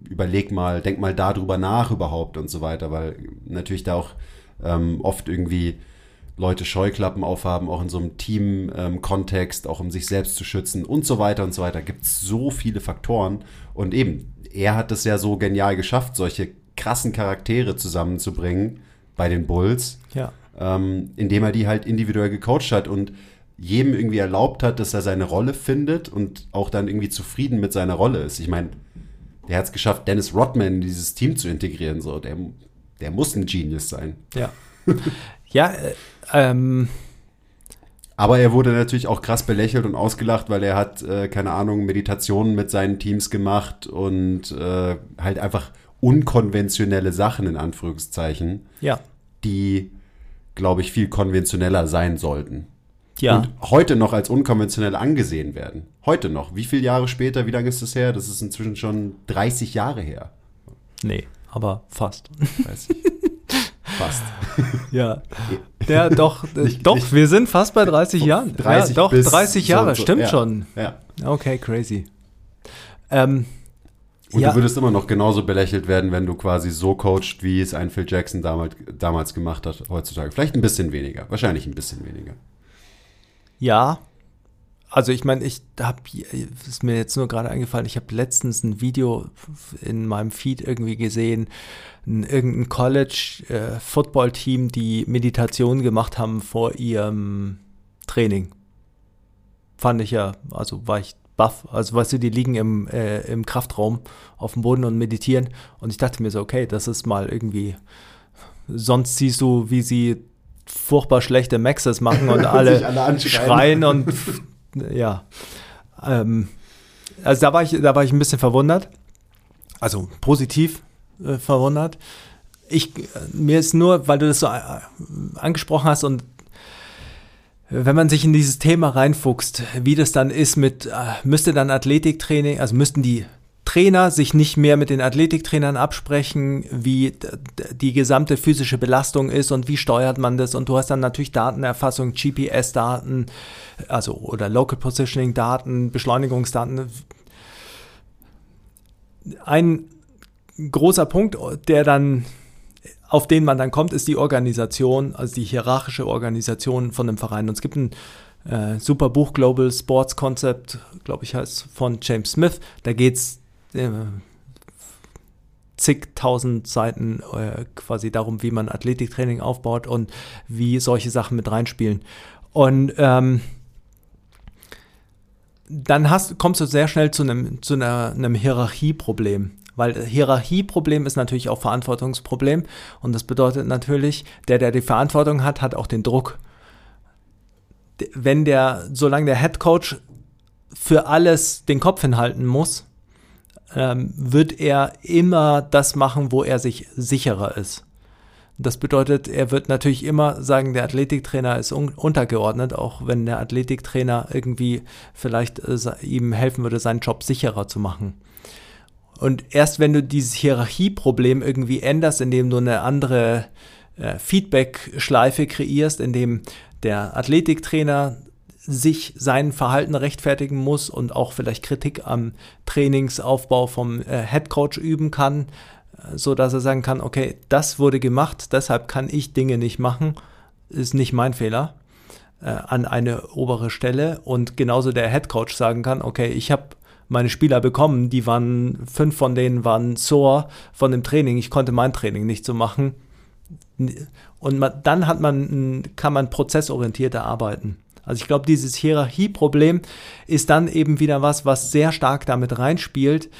überleg mal, denk mal darüber nach überhaupt und so weiter, weil natürlich da auch ähm, oft irgendwie Leute Scheuklappen aufhaben, auch in so einem Team-Kontext, ähm, auch um sich selbst zu schützen und so weiter und so weiter. Gibt es so viele Faktoren. Und eben, er hat es ja so genial geschafft, solche krassen Charaktere zusammenzubringen bei den Bulls, ja. ähm, indem er die halt individuell gecoacht hat und jedem irgendwie erlaubt hat, dass er seine Rolle findet und auch dann irgendwie zufrieden mit seiner Rolle ist. Ich meine, der hat es geschafft, Dennis Rodman in dieses Team zu integrieren. So, der, der muss ein Genius sein. Ja. ja, äh, ähm. Aber er wurde natürlich auch krass belächelt und ausgelacht, weil er hat, äh, keine Ahnung, Meditationen mit seinen Teams gemacht und äh, halt einfach unkonventionelle Sachen in Anführungszeichen, ja. die, glaube ich, viel konventioneller sein sollten. Ja. Und heute noch als unkonventionell angesehen werden. Heute noch. Wie viele Jahre später, wie lange ist das her? Das ist inzwischen schon 30 Jahre her. Nee, aber fast. 30. fast. Ja. Ja, doch, Nicht- doch, nicht- wir sind fast bei 30 Jahren. 30 ja, doch, bis 30 so Jahre, und so. stimmt Ja. schon. Ja. Okay, crazy. Ähm, Und ja, du würdest immer noch genauso belächelt werden, wenn du quasi so coacht, wie es ein Phil Jackson damals, damals gemacht hat, heutzutage. Vielleicht ein bisschen weniger. Wahrscheinlich ein bisschen weniger. ja. Also ich meine, ich habe, ist mir jetzt nur gerade eingefallen, ich habe letztens ein Video in meinem Feed irgendwie gesehen, ein, irgendein College-Football-Team, die Meditation gemacht haben vor ihrem Training. Fand ich ja, also war ich baff. Also weißt du, die liegen im, äh, im Kraftraum auf dem Boden und meditieren. Und ich dachte mir so, okay, das ist mal irgendwie. Sonst siehst du, wie sie furchtbar schlechte Maxes machen und alle, alle schreien und ja. Ähm, also da war ich, da war ich ein bisschen verwundert. Also positiv äh, verwundert. Ich, mir ist nur, weil du das so äh, angesprochen hast und wenn man sich in dieses Thema reinfuchst, wie das dann ist mit, äh, müsste dann Athletiktraining, also müssten die Trainer sich nicht mehr mit den Athletiktrainern absprechen, wie die gesamte physische Belastung ist und wie steuert man das. Und du hast dann natürlich Datenerfassung, GPS-Daten, also oder Local Positioning-Daten, Beschleunigungsdaten. Ein großer Punkt, der dann auf den man dann kommt, ist die Organisation, also die hierarchische Organisation von einem Verein. Und es gibt ein äh, super Buch, Global Sports Concept, glaube ich, heißt von James Smith. Da geht es äh, zigtausend Seiten äh, quasi darum, wie man Athletiktraining aufbaut und wie solche Sachen mit reinspielen. Und ähm, dann hast, kommst du sehr schnell zu einem, zu einer, einem Hierarchieproblem. Weil Hierarchieproblem ist natürlich auch Verantwortungsproblem. Und das bedeutet natürlich, der, der die Verantwortung hat, hat auch den Druck. Wenn der, solange der Head Coach für alles den Kopf hinhalten muss, ähm, wird er immer das machen, wo er sich sicherer ist. Das bedeutet, er wird natürlich immer sagen, der Athletiktrainer ist un untergeordnet, auch wenn der Athletiktrainer irgendwie vielleicht äh, ihm helfen würde, seinen Job sicherer zu machen. Und erst wenn du dieses Hierarchieproblem irgendwie änderst, indem du eine andere äh, Feedback-Schleife kreierst, indem der Athletiktrainer sich sein Verhalten rechtfertigen muss und auch vielleicht Kritik am Trainingsaufbau vom äh, Headcoach üben kann, äh, so dass er sagen kann, okay, das wurde gemacht, deshalb kann ich Dinge nicht machen, ist nicht mein Fehler äh, an eine obere Stelle. Und genauso der Headcoach sagen kann, okay, ich habe meine Spieler bekommen, die waren, fünf von denen waren sore von dem Training, ich konnte mein Training nicht so machen. Und man, dann hat man, kann man prozessorientierter arbeiten. Also ich glaube, dieses Hierarchieproblem ist dann eben wieder was, was sehr stark damit reinspielt,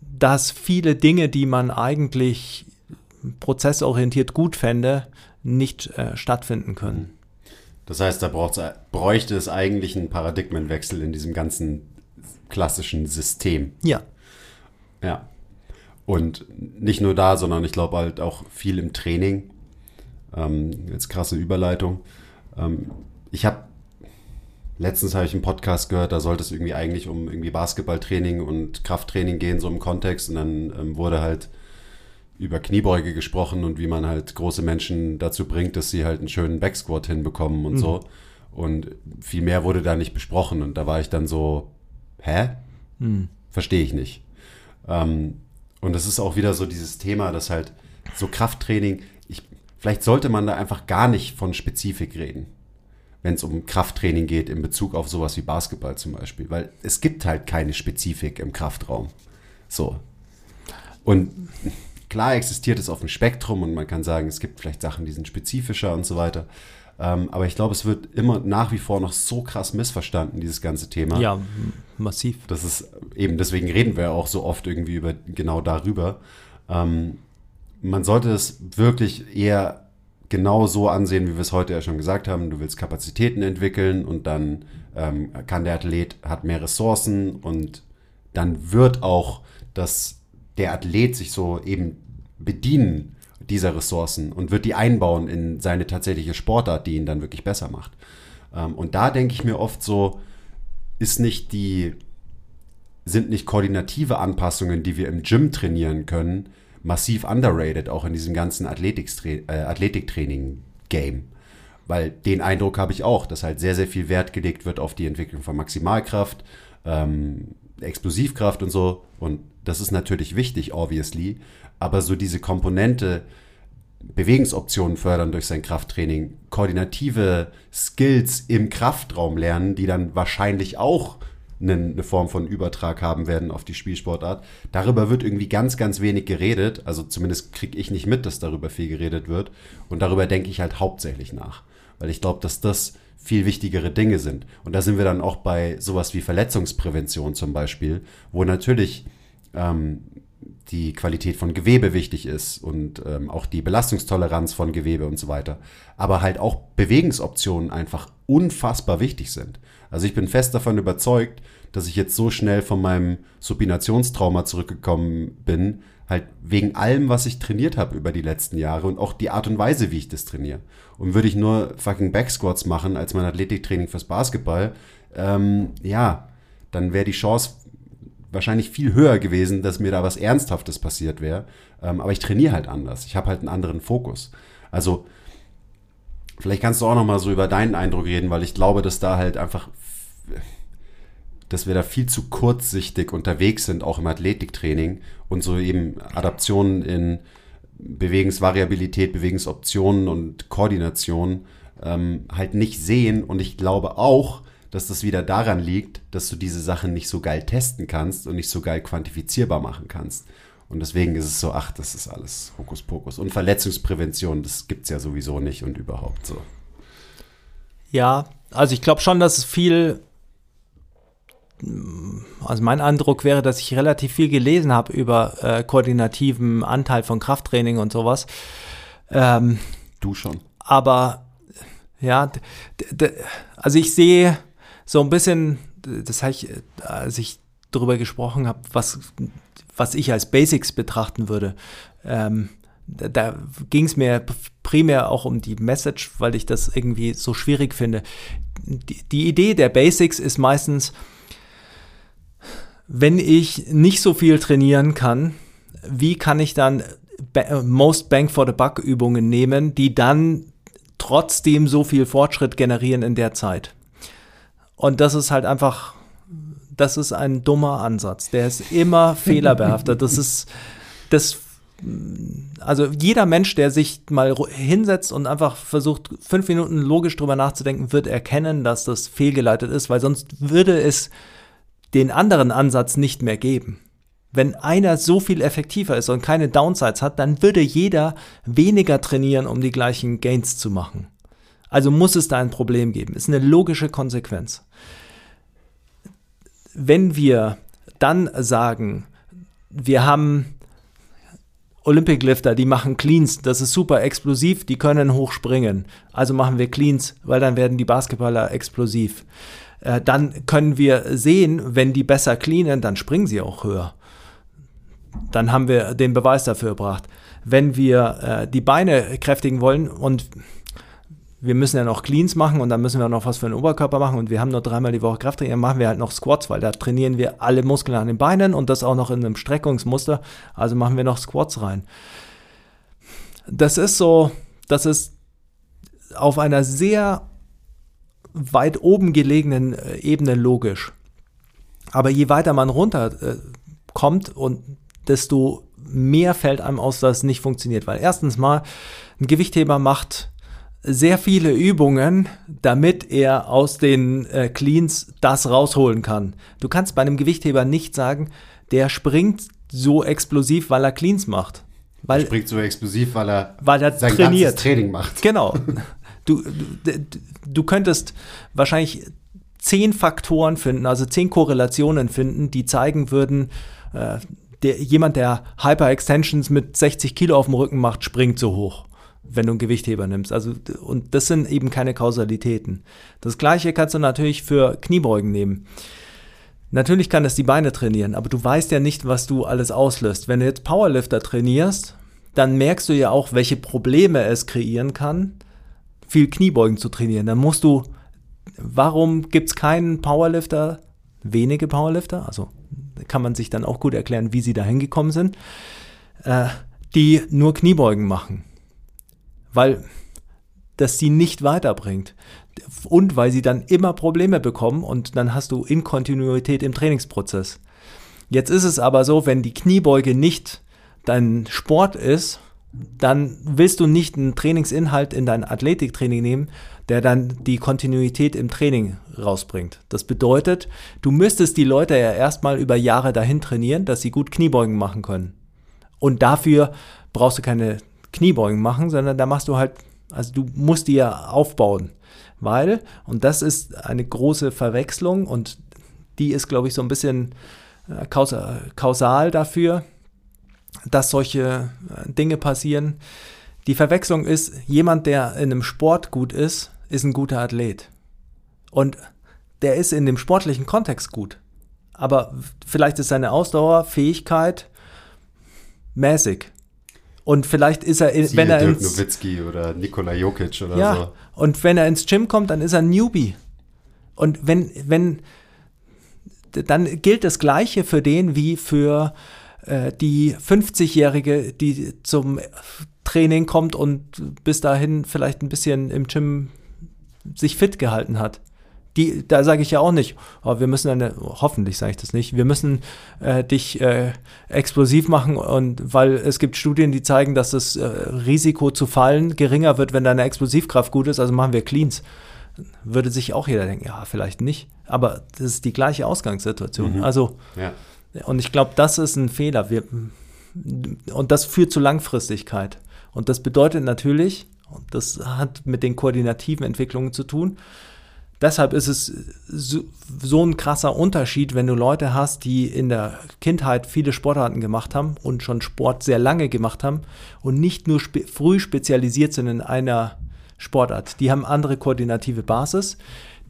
dass viele Dinge, die man eigentlich prozessorientiert gut fände, nicht äh, stattfinden können. Das heißt, da braucht's, bräuchte es eigentlich einen Paradigmenwechsel in diesem ganzen klassischen System. Ja, Ja. Und nicht nur da, sondern ich glaube halt auch viel im Training. Ähm, jetzt krasse Überleitung. Ähm, ich habe letztens habe ich einen Podcast gehört, da sollte es irgendwie eigentlich um irgendwie Basketballtraining und Krafttraining gehen, so im Kontext. Und dann ähm, wurde halt über Kniebeuge gesprochen und wie man halt große Menschen dazu bringt, dass sie halt einen schönen Backsquat hinbekommen und so. Und viel mehr wurde da nicht besprochen. Und da war ich dann so, hä? Verstehe ich nicht. Ähm, und das ist auch wieder so dieses Thema, dass halt so Krafttraining, ich, vielleicht sollte man da einfach gar nicht von Spezifik reden, wenn es um Krafttraining geht in Bezug auf sowas wie Basketball zum Beispiel, weil es gibt halt keine Spezifik im Kraftraum. So. Und klar existiert es auf dem Spektrum und man kann sagen, es gibt vielleicht Sachen, die sind spezifischer und so weiter. Ähm, aber ich glaube, es wird immer nach wie vor noch so krass missverstanden, dieses ganze Thema. Ja, massiv. Das ist eben, deswegen reden wir auch so oft irgendwie über genau darüber. Ähm, man sollte es wirklich eher genau so ansehen, wie wir es heute ja schon gesagt haben. Du willst Kapazitäten entwickeln und dann ähm, kann der Athlet, hat mehr Ressourcen und dann wird auch das, der Athlet sich so eben bedienen dieser Ressourcen und wird die einbauen in seine tatsächliche Sportart, die ihn dann wirklich besser macht. Ähm, und da denke ich mir oft so, ist nicht die, sind nicht koordinative Anpassungen, die wir im Gym trainieren können, massiv underrated, auch in diesem ganzen Athletiktraining-Game. Äh, Athletiktraining Weil den Eindruck habe ich auch, dass halt sehr, sehr viel Wert gelegt wird auf die Entwicklung von Maximalkraft, ähm, Explosivkraft und so. Und das ist natürlich wichtig, obviously. Aber so diese Komponente, Bewegungsoptionen fördern durch sein Krafttraining, koordinative Skills im Kraftraum lernen, die dann wahrscheinlich auch eine Form von Übertrag haben werden auf die Spielsportart. Darüber wird irgendwie ganz, ganz wenig geredet. Also zumindest kriege ich nicht mit, dass darüber viel geredet wird. Und darüber denke ich halt hauptsächlich nach. Weil ich glaube, dass das viel wichtigere Dinge sind. Und da sind wir dann auch bei sowas wie Verletzungsprävention zum Beispiel, wo natürlich ähm, die Qualität von Gewebe wichtig ist und ähm, auch die Belastungstoleranz von Gewebe und so weiter. Aber halt auch Bewegungsoptionen einfach unfassbar wichtig sind. Also ich bin fest davon überzeugt, dass ich jetzt so schnell von meinem Supinationstrauma zurückgekommen bin, halt wegen allem, was ich trainiert habe über die letzten Jahre und auch die Art und Weise, wie ich das trainiere. Und würde ich nur fucking Backsquats machen als mein Athletiktraining fürs Basketball, ähm, ja, dann wäre die Chance wahrscheinlich viel höher gewesen, dass mir da was Ernsthaftes passiert wäre. Ähm, aber ich trainiere halt anders. Ich habe halt einen anderen Fokus. Also vielleicht kannst du auch noch mal so über deinen Eindruck reden, weil ich glaube, dass da halt einfach, dass wir da viel zu kurzsichtig unterwegs sind, auch im Athletiktraining und so eben Adaptionen in Bewegungsvariabilität, Bewegungsoptionen und Koordination ähm, halt nicht sehen. Und ich glaube auch, dass das wieder daran liegt, dass du diese Sachen nicht so geil testen kannst und nicht so geil quantifizierbar machen kannst. Und deswegen ist es so, ach, das ist alles Hokuspokus. Und Verletzungsprävention, das gibt es ja sowieso nicht und überhaupt so. Ja, also ich glaube schon, dass es viel, also mein Eindruck wäre, dass ich relativ viel gelesen habe über äh, koordinativen Anteil von Krafttraining und sowas. Ähm, du schon. Aber ja, also ich sehe so ein bisschen, das habe ich, als ich darüber gesprochen habe, was, was ich als Basics betrachten würde. Ähm, da, da ging es mir primär auch um die Message, weil ich das irgendwie so schwierig finde. Die, die Idee der Basics ist meistens, wenn ich nicht so viel trainieren kann, wie kann ich dann Most Bang for the Buck Übungen nehmen, die dann trotzdem so viel Fortschritt generieren in der Zeit? Und das ist halt einfach, das ist ein dummer Ansatz. Der ist immer fehlerbehaftet. Das ist, das, also jeder Mensch, der sich mal hinsetzt und einfach versucht, fünf Minuten logisch drüber nachzudenken, wird erkennen, dass das fehlgeleitet ist, weil sonst würde es den anderen Ansatz nicht mehr geben. Wenn einer so viel effektiver ist und keine Downsides hat, dann würde jeder weniger trainieren, um die gleichen Gains zu machen. Also muss es da ein Problem geben. Ist eine logische Konsequenz. Wenn wir dann sagen, wir haben Olympic-Lifter, die machen Cleans, das ist super explosiv, die können hochspringen. Also machen wir Cleans, weil dann werden die Basketballer explosiv. Äh, dann können wir sehen, wenn die besser cleanen, dann springen sie auch höher. Dann haben wir den Beweis dafür erbracht. Wenn wir äh, die Beine kräftigen wollen und wir müssen ja noch Cleans machen und dann müssen wir noch was für den Oberkörper machen und wir haben nur dreimal die Woche Krafttraining, dann machen wir halt noch Squats, weil da trainieren wir alle Muskeln an den Beinen und das auch noch in einem Streckungsmuster, also machen wir noch Squats rein. Das ist so, das ist auf einer sehr weit oben gelegenen äh, Ebene logisch. Aber je weiter man runter äh, und desto mehr fällt einem aus, dass es nicht funktioniert. Weil erstens mal, ein Gewichtheber macht sehr viele Übungen, damit er aus den äh, Cleans das rausholen kann. Du kannst bei einem Gewichtheber nicht sagen, der springt so explosiv, weil er Cleans macht. Weil, er springt so explosiv, weil er, weil er sein trainiert. ganzes Training macht. Genau. Du, du, du könntest wahrscheinlich zehn Faktoren finden, also zehn Korrelationen finden, die zeigen würden, äh, der, jemand, der Hyper-Extensions mit 60 Kilo auf dem Rücken macht, springt so hoch, wenn du einen Gewichtheber nimmst. Also, und das sind eben keine Kausalitäten. Das gleiche kannst du natürlich für Kniebeugen nehmen. Natürlich kann es die Beine trainieren, aber du weißt ja nicht, was du alles auslöst. Wenn du jetzt Powerlifter trainierst, dann merkst du ja auch, welche Probleme es kreieren kann, viel Kniebeugen zu trainieren. Dann musst du, warum gibt es keinen Powerlifter, wenige Powerlifter, also kann man sich dann auch gut erklären, wie sie da hingekommen sind, äh, die nur Kniebeugen machen. Weil das sie nicht weiterbringt. Und weil sie dann immer Probleme bekommen und dann hast du Inkontinuität im Trainingsprozess. Jetzt ist es aber so, wenn die Kniebeuge nicht dein Sport ist, dann willst du nicht einen Trainingsinhalt in dein Athletiktraining nehmen, der dann die Kontinuität im Training rausbringt. Das bedeutet, du müsstest die Leute ja erstmal über Jahre dahin trainieren, dass sie gut Kniebeugen machen können. Und dafür brauchst du keine Kniebeugen machen, sondern da machst du halt, also du musst die ja aufbauen. Weil, und das ist eine große Verwechslung und die ist, glaube ich, so ein bisschen äh, kausal dafür, dass solche äh, Dinge passieren. Die Verwechslung ist, jemand, der in einem Sport gut ist, ist ein guter Athlet. Und der ist in dem sportlichen Kontext gut. Aber vielleicht ist seine Ausdauerfähigkeit mäßig. Und vielleicht ist er, Siehe wenn er Dirk ins, Nowitzki oder Nikola Jokic oder ja, so. und wenn er ins Gym kommt, dann ist er ein Newbie. Und wenn, wenn, dann gilt das Gleiche für den wie für äh, die 50-Jährige, die zum Training kommt und bis dahin vielleicht ein bisschen im Gym sich fit gehalten hat. Die, da sage ich ja auch nicht, oh, wir müssen eine, hoffentlich sage ich das nicht, wir müssen äh, dich äh, explosiv machen und weil es gibt Studien, die zeigen, dass das äh, Risiko zu fallen geringer wird, wenn deine Explosivkraft gut ist, also machen wir Cleans. Würde sich auch jeder denken, ja, vielleicht nicht, aber das ist die gleiche Ausgangssituation. Mhm. Also, Ja. und ich glaube, das ist ein Fehler. Wir, und das führt zu Langfristigkeit. Und das bedeutet natürlich, und das hat mit den koordinativen Entwicklungen zu tun, deshalb ist es so, so ein krasser Unterschied, wenn du Leute hast, die in der Kindheit viele Sportarten gemacht haben und schon Sport sehr lange gemacht haben und nicht nur spe früh spezialisiert sind in einer Sportart. Die haben andere koordinative Basis,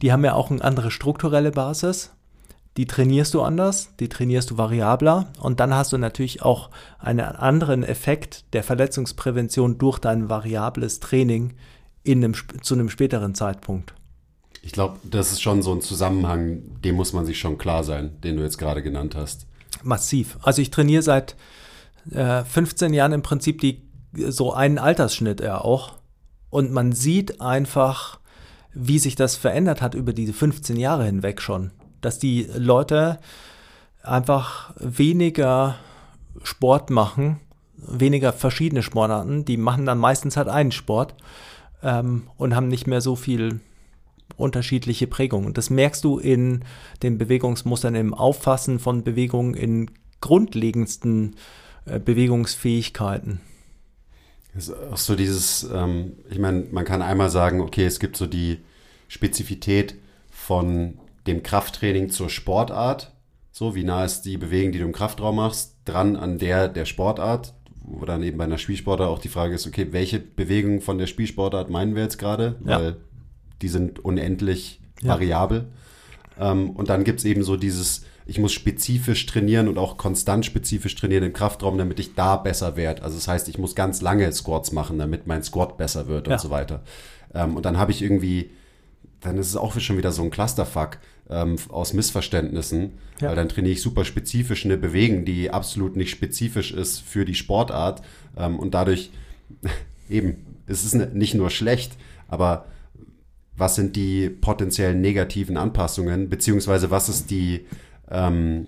die haben ja auch eine andere strukturelle Basis die trainierst du anders, die trainierst du variabler und dann hast du natürlich auch einen anderen Effekt der Verletzungsprävention durch dein variables Training in einem, zu einem späteren Zeitpunkt. Ich glaube, das ist schon so ein Zusammenhang, dem muss man sich schon klar sein, den du jetzt gerade genannt hast. Massiv. Also ich trainiere seit äh, 15 Jahren im Prinzip die, so einen Altersschnitt ja auch und man sieht einfach, wie sich das verändert hat über diese 15 Jahre hinweg schon dass die Leute einfach weniger Sport machen, weniger verschiedene Sportarten. Die machen dann meistens halt einen Sport ähm, und haben nicht mehr so viel unterschiedliche Prägungen. Das merkst du in den Bewegungsmustern, im Auffassen von Bewegungen, in grundlegendsten äh, Bewegungsfähigkeiten. Das ist auch so dieses, ähm, ich meine, man kann einmal sagen, okay, es gibt so die Spezifität von dem Krafttraining zur Sportart. So, wie nah ist die Bewegung, die du im Kraftraum machst, dran an der der Sportart, wo dann eben bei einer Spielsportart auch die Frage ist, okay, welche Bewegung von der Spielsportart meinen wir jetzt gerade? Ja. Weil die sind unendlich Ja. variabel. Ähm, und dann gibt es eben so dieses, ich muss spezifisch trainieren und auch konstant spezifisch trainieren im Kraftraum, damit ich da besser werde. Also das heißt, ich muss ganz lange Squats machen, damit mein Squat besser wird Ja. und so weiter. Ähm, und dann habe ich irgendwie, dann ist es auch schon wieder so ein Clusterfuck ähm, aus Missverständnissen, Ja. weil dann trainiere ich super spezifisch eine Bewegung, die absolut nicht spezifisch ist für die Sportart ähm, und dadurch eben, es ist nicht nur schlecht, aber was sind die potenziellen negativen Anpassungen, beziehungsweise was ist die, ähm,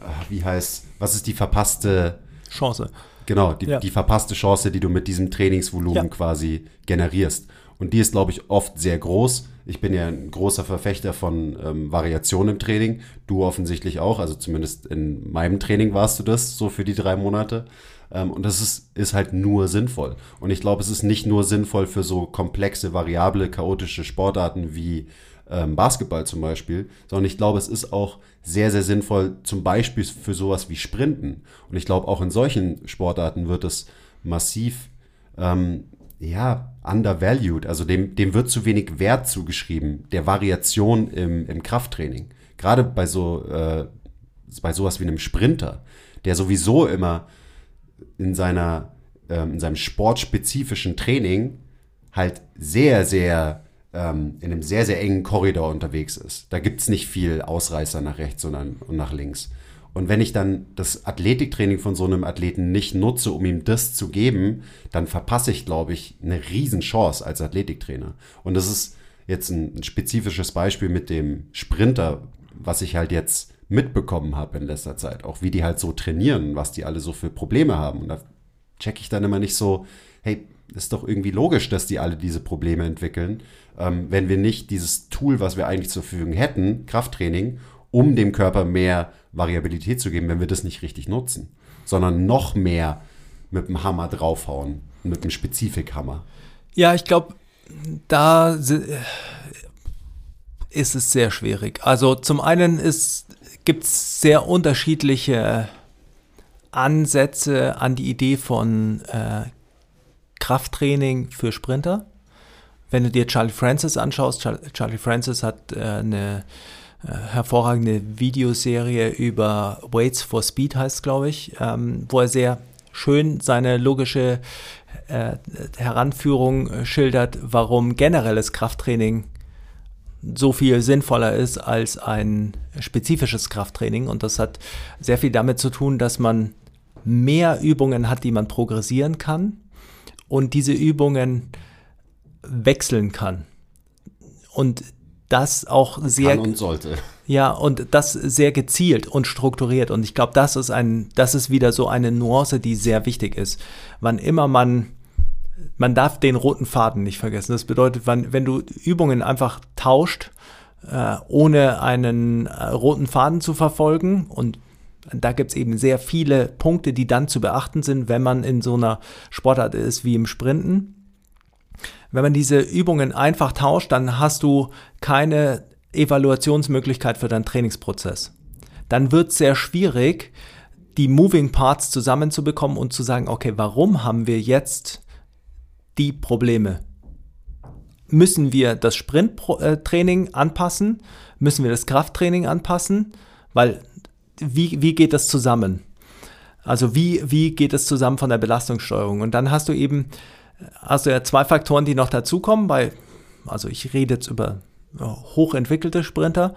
ah, wie heißt, was ist die verpasste, Chance. genau, die, Ja. die verpasste Chance, die du mit diesem Trainingsvolumen Ja. quasi generierst. Und die ist, glaube ich, oft sehr groß. Ich bin ja ein großer Verfechter von ähm, Variation im Training. Du offensichtlich auch. Also zumindest in meinem Training warst du das so für die drei Monate. Ähm, und das ist, ist halt nur sinnvoll. Und ich glaube, es ist nicht nur sinnvoll für so komplexe, variable, chaotische Sportarten wie ähm, Basketball zum Beispiel, sondern ich glaube, es ist auch sehr, sehr sinnvoll, zum Beispiel für sowas wie Sprinten. Und ich glaube, auch in solchen Sportarten wird es massiv, ähm, ja, undervalued. Also dem, dem wird zu wenig Wert zugeschrieben, der Variation im, im Krafttraining. Gerade bei so, äh, bei sowas wie einem Sprinter, der sowieso immer in seiner, ähm, in seinem sportspezifischen Training halt sehr, sehr ähm, in einem sehr, sehr engen Korridor unterwegs ist. Da gibt es nicht viel Ausreißer nach rechts und nach links. Und wenn ich dann das Athletiktraining von so einem Athleten nicht nutze, um ihm das zu geben, dann verpasse ich, glaube ich, eine Riesenchance als Athletiktrainer. Und das ist jetzt ein, spezifisches Beispiel mit dem Sprinter, was ich halt jetzt mitbekommen habe in letzter Zeit. Auch wie die halt so trainieren, was die alle so für Probleme haben. Und da checke ich dann immer nicht so, hey, ist doch irgendwie logisch, dass die alle diese Probleme entwickeln, ähm, wenn wir nicht dieses Tool, was wir eigentlich zur Verfügung hätten, Krafttraining, um dem Körper mehr Variabilität zu geben, wenn wir das nicht richtig nutzen, sondern noch mehr mit dem Hammer draufhauen, mit dem Spezifikhammer. Ja, ich glaube, da ist es sehr schwierig. Also zum einen gibt es sehr unterschiedliche Ansätze an die Idee von äh, Krafttraining für Sprinter. Wenn du dir Charlie Francis anschaust, Charlie Francis hat äh, eine hervorragende Videoserie über Weights for Speed, heißt glaube ich, ähm, wo er sehr schön seine logische äh, Heranführung äh, schildert, warum generelles Krafttraining so viel sinnvoller ist als ein spezifisches Krafttraining. Und das hat sehr viel damit zu tun, dass man mehr Übungen hat, die man progressieren kann und diese Übungen wechseln kann. Und das auch sehr kann und sollte. Ja, und das sehr gezielt und strukturiert. Und ich glaube, das ist ein, das ist wieder so eine Nuance, die sehr wichtig ist. Wann immer man, man darf den roten Faden nicht vergessen. Das bedeutet, wann, wenn du Übungen einfach tauscht, äh, ohne einen äh, roten Faden zu verfolgen und da gibt es eben sehr viele Punkte, die dann zu beachten sind, wenn man in so einer Sportart ist wie im Sprinten. Wenn man diese Übungen einfach tauscht, dann hast du keine Evaluationsmöglichkeit für deinen Trainingsprozess. Dann wird es sehr schwierig, die Moving Parts zusammenzubekommen und zu sagen, okay, warum haben wir jetzt die Probleme? Müssen wir das Sprinttraining anpassen? Müssen wir das Krafttraining anpassen? Weil wie, wie geht das zusammen? Also wie, wie geht es zusammen von der Belastungssteuerung? Und dann hast du eben, hast du ja zwei Faktoren, die noch dazukommen, bei, also ich rede jetzt über hochentwickelte Sprinter.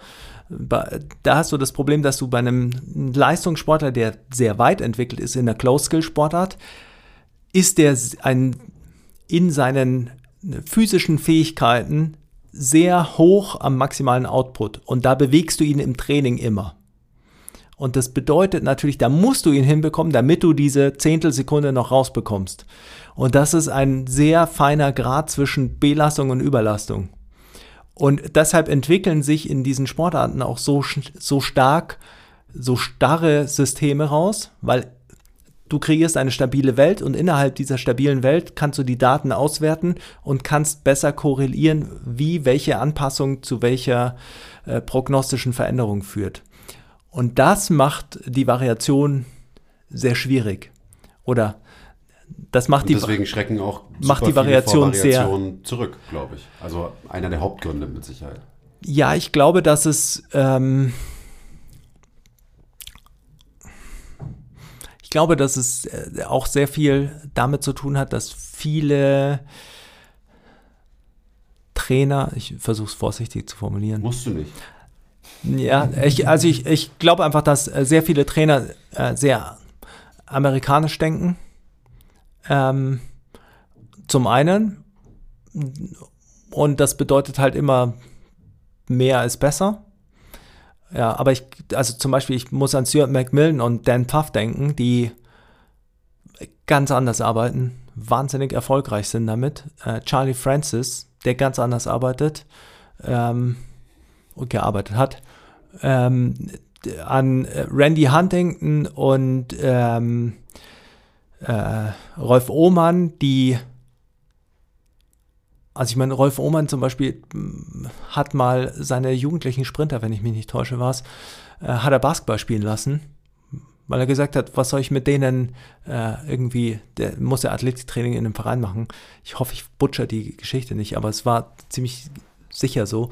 Da hast du das Problem, dass du bei einem Leistungssportler, der sehr weit entwickelt ist in der Close-Skill-Sportart, ist der ein, in seinen physischen Fähigkeiten sehr hoch am maximalen Output. Und da bewegst du ihn im Training immer. Und das bedeutet natürlich, da musst du ihn hinbekommen, damit du diese Zehntelsekunde noch rausbekommst. Und das ist ein sehr feiner Grad zwischen Belastung und Überlastung. Und deshalb entwickeln sich in diesen Sportarten auch so, so stark, so starre Systeme raus, weil du kreierst eine stabile Welt und innerhalb dieser stabilen Welt kannst du die Daten auswerten und kannst besser korrelieren, wie welche Anpassung zu welcher äh, prognostischen Veränderung führt. Und das macht die Variation sehr schwierig. Oder das macht und die deswegen schrecken auch macht die Variation sehr zurück, glaube ich. Also einer der Hauptgründe mit Sicherheit. Ja, ich glaube, dass es ähm, ich glaube, dass es äh, auch sehr viel damit zu tun hat, dass viele Trainer, ich versuche es vorsichtig zu formulieren. Musst du nicht. Ja, ich, also ich, ich glaube einfach, dass äh, sehr viele Trainer äh, sehr amerikanisch denken. Ähm, zum einen. Und das bedeutet halt immer mehr ist besser. Ja, aber ich, also zum Beispiel, ich muss an Stuart McMillan und Dan Puff denken, die ganz anders arbeiten, wahnsinnig erfolgreich sind damit. Äh, Charlie Francis, der ganz anders arbeitet ähm, gearbeitet hat, ähm, an Randy Huntington und ähm, äh, Rolf Ohmann, die also ich meine, Rolf Ohmann zum Beispiel hm, hat mal seine jugendlichen Sprinter, wenn ich mich nicht täusche, war es, äh, hat er Basketball spielen lassen, weil er gesagt hat, was soll ich mit denen äh, irgendwie, der muss ja Athletiktraining in einem Verein machen. Ich hoffe, ich butcher die Geschichte nicht, aber es war ziemlich sicher so.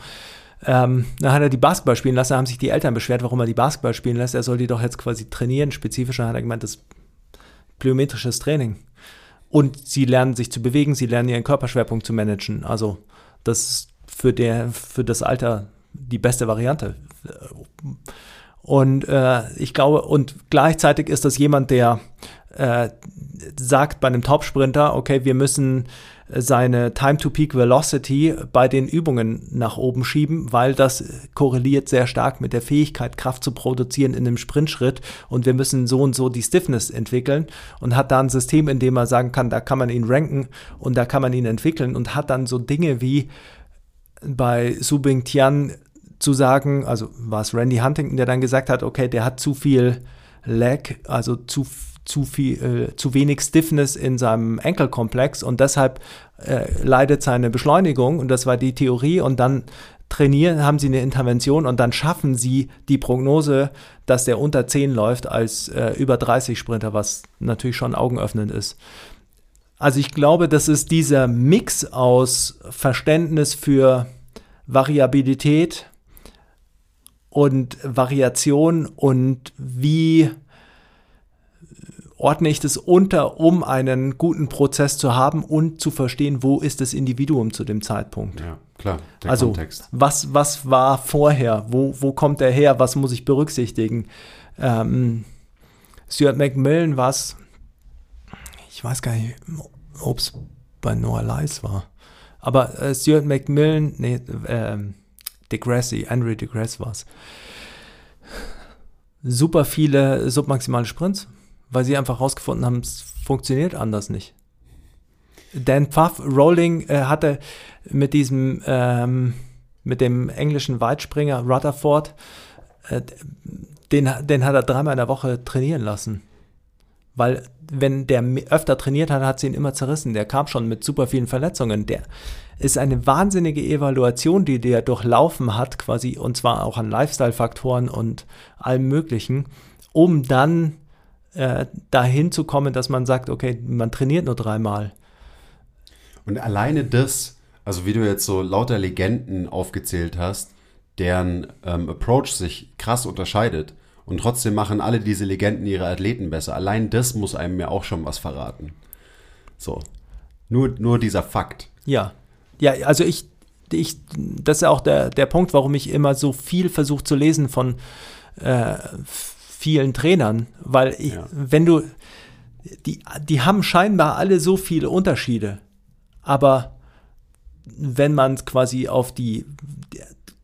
Ähm, dann hat er die Basketball spielen lassen, da haben sich die Eltern beschwert, warum er die Basketball spielen lässt. Er soll die doch jetzt quasi trainieren. Spezifischer hat er gemeint, das plyometrisches Training. Und sie lernen sich zu bewegen, sie lernen ihren Körperschwerpunkt zu managen. Also das ist für, der, für das Alter die beste Variante. Und äh, ich glaube, und gleichzeitig ist das jemand, der äh, sagt bei einem Topsprinter, okay, wir müssen seine Time to Peak Velocity bei den Übungen nach oben schieben, weil das korreliert sehr stark mit der Fähigkeit, Kraft zu produzieren in einem Sprintschritt. Und wir müssen so und so die Stiffness entwickeln. Und hat da ein System, in dem man sagen kann, da kann man ihn ranken und da kann man ihn entwickeln und hat dann so Dinge wie bei Subing Tian zu sagen, also war es Randy Huntington, der dann gesagt hat, okay, der hat zu viel Lag, also zu zu viel, äh, zu wenig Stiffness in seinem Enkelkomplex und deshalb äh, leidet seine Beschleunigung und das war die Theorie und dann trainieren, haben sie eine Intervention und dann schaffen sie die Prognose, dass der unter 10 läuft als äh, über 30 Sprinter, was natürlich schon augenöffnend ist. Also ich glaube, das ist dieser Mix aus Verständnis für Variabilität und Variation und wie ordne ich das unter, um einen guten Prozess zu haben und zu verstehen, wo ist das Individuum zu dem Zeitpunkt. Ja, klar. also, Kontext. Was, was war vorher? Wo, wo kommt er her? Was muss ich berücksichtigen? Ähm, Stuart McMillan war es, ich weiß gar nicht, ob es bei Noah Lyles war. Aber äh, Stuart McMillan, nee, äh, DeGrassi, Andrew DeGrassi war es. Super viele submaximale Sprints weil sie einfach herausgefunden haben, es funktioniert anders nicht. Dan Pfaff Rowling äh, hatte mit diesem, ähm, mit dem englischen Weitspringer Rutherford, äh, den, den hat er dreimal in der Woche trainieren lassen. Weil, wenn der öfter trainiert hat, hat sie ihn immer zerrissen. Der kam schon mit super vielen Verletzungen. Der ist eine wahnsinnige Evaluation, die der durchlaufen hat, quasi, und zwar auch an Lifestyle-Faktoren und allem Möglichen, um dann äh, dahin zu kommen, dass man sagt, okay, man trainiert nur dreimal. Und alleine das, also wie du jetzt so lauter Legenden aufgezählt hast, deren ähm, Approach sich krass unterscheidet und trotzdem machen alle diese Legenden ihre Athleten besser. Allein das muss einem ja auch schon was verraten. So. Nur, nur dieser Fakt. Ja. Ja, also ich, ich, das ist ja auch der, der Punkt, warum ich immer so viel versuche zu lesen von äh, vielen Trainern, weil ich, ja. wenn du, die, die haben scheinbar alle so viele Unterschiede, aber wenn man quasi auf die,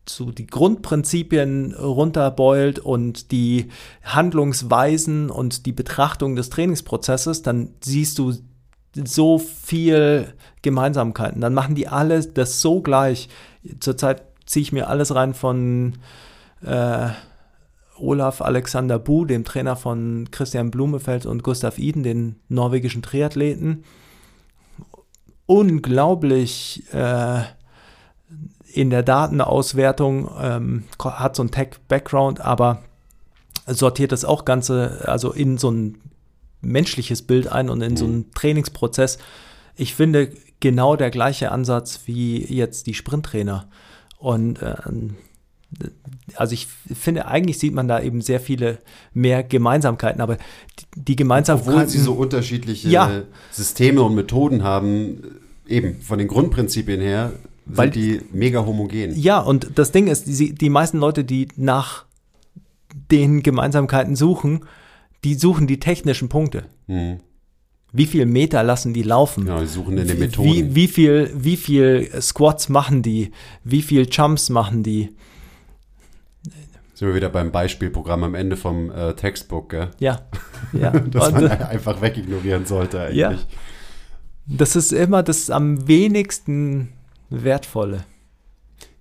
so die Grundprinzipien runterbeult und die Handlungsweisen und die Betrachtung des Trainingsprozesses, dann siehst du so viel Gemeinsamkeiten. Dann machen die alle das so gleich. Zurzeit ziehe ich mir alles rein von äh, Olaf Alexander Bu, dem Trainer von Christian Blumefeld und Gustav Iden, den norwegischen Triathleten. Unglaublich äh, in der Datenauswertung, ähm, hat so ein Tech-Background, aber sortiert das auch Ganze also in so ein menschliches Bild ein und in so einen Trainingsprozess. Ich finde genau der gleiche Ansatz wie jetzt die Sprinttrainer. Und äh, also ich finde, eigentlich sieht man da eben sehr viele mehr Gemeinsamkeiten, aber die, die Gemeinsamkeiten. Obwohl sie so unterschiedliche ja. Systeme und Methoden haben, eben von den Grundprinzipien her, sind Weil, die mega homogen. Ja, und das Ding ist, die, die meisten Leute, die nach den Gemeinsamkeiten suchen, die suchen die technischen Punkte. Mhm. Wie viel Meter lassen die laufen? Ja, die suchen in den Methoden. Wie, wie, viel, wie viel Squats machen die? Wie viel Jumps machen die? Sind wir wieder beim Beispielprogramm am Ende vom äh, Textbook, gell? Ja. ja. das man einfach wegignorieren sollte eigentlich. Ja. Das ist immer das am wenigsten Wertvolle.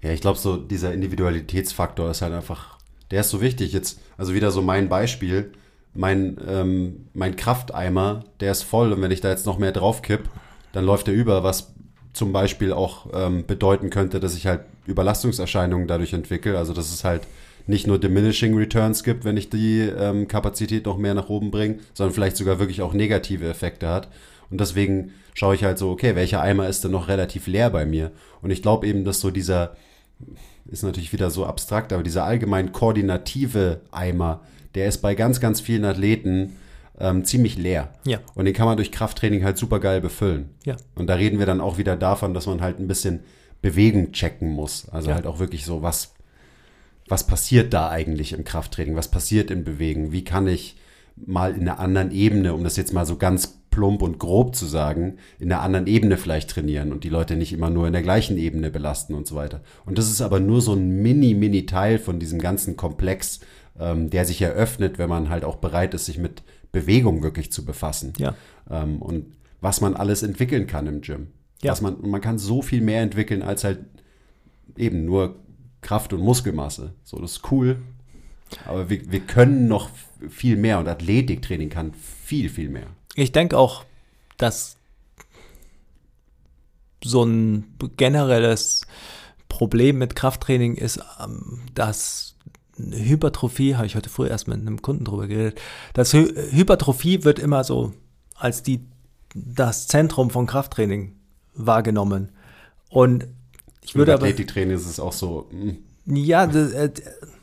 Ja, ich glaube, so dieser Individualitätsfaktor ist halt einfach, der ist so wichtig. Jetzt, also wieder so mein Beispiel, mein, ähm, mein Krafteimer, der ist voll und wenn ich da jetzt noch mehr drauf kipp, dann läuft er über, was zum Beispiel auch ähm, bedeuten könnte, dass ich halt Überlastungserscheinungen dadurch entwickle. Also dass es halt nicht nur diminishing Returns gibt, wenn ich die ähm, Kapazität noch mehr nach oben bringe, sondern vielleicht sogar wirklich auch negative Effekte hat. Und deswegen schaue ich halt so, okay, welcher Eimer ist denn noch relativ leer bei mir? Und ich glaube eben, dass so dieser, ist natürlich wieder so abstrakt, aber dieser allgemein koordinative Eimer, der ist bei ganz, ganz vielen Athleten ähm, ziemlich leer. Ja. Und den kann man durch Krafttraining halt super geil befüllen. Ja. Und da reden wir dann auch wieder davon, dass man halt ein bisschen Bewegung checken muss. Also Ja. halt auch wirklich so, was, was passiert da eigentlich im Krafttraining? Was passiert im Bewegen? Wie kann ich mal in einer anderen Ebene, um das jetzt mal so ganz plump und grob zu sagen, in einer anderen Ebene vielleicht trainieren und die Leute nicht immer nur in der gleichen Ebene belasten und so weiter. Und das ist aber nur so ein mini, mini Teil von diesem ganzen Komplex, ähm, der sich eröffnet, wenn man halt auch bereit ist, sich mit Bewegung wirklich zu befassen. Ja. Ähm, und was man alles entwickeln kann im Gym. Ja. Was man, man kann so viel mehr entwickeln als halt eben nur Kraft und Muskelmasse. So, das ist cool. Aber wir, wir können noch viel mehr und Athletiktraining kann viel, viel mehr. Ich denke auch, dass so ein generelles Problem mit Krafttraining ist, ähm, dass Hypertrophie, habe ich heute früh erst mit einem Kunden drüber geredet, dass Hy Hypertrophie wird immer so als die, das Zentrum von Krafttraining wahrgenommen. Und ich würde Im Athletiktraining ist es auch so, mh, ja, das, äh,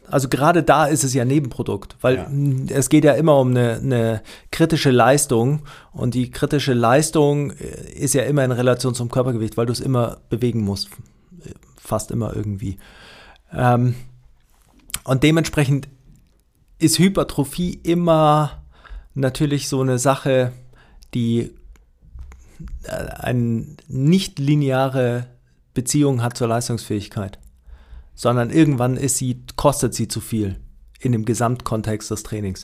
also gerade da ist es ja Nebenprodukt, weil Ja. es geht ja immer um eine, eine kritische Leistung und die kritische Leistung äh, ist ja immer in Relation zum Körpergewicht, weil du es immer bewegen musst, äh, fast immer irgendwie. Ähm, und dementsprechend ist Hypertrophie immer natürlich so eine Sache, die eine nicht lineare Beziehung hat zur Leistungsfähigkeit sondern irgendwann ist sie, kostet sie zu viel in dem Gesamtkontext des Trainings.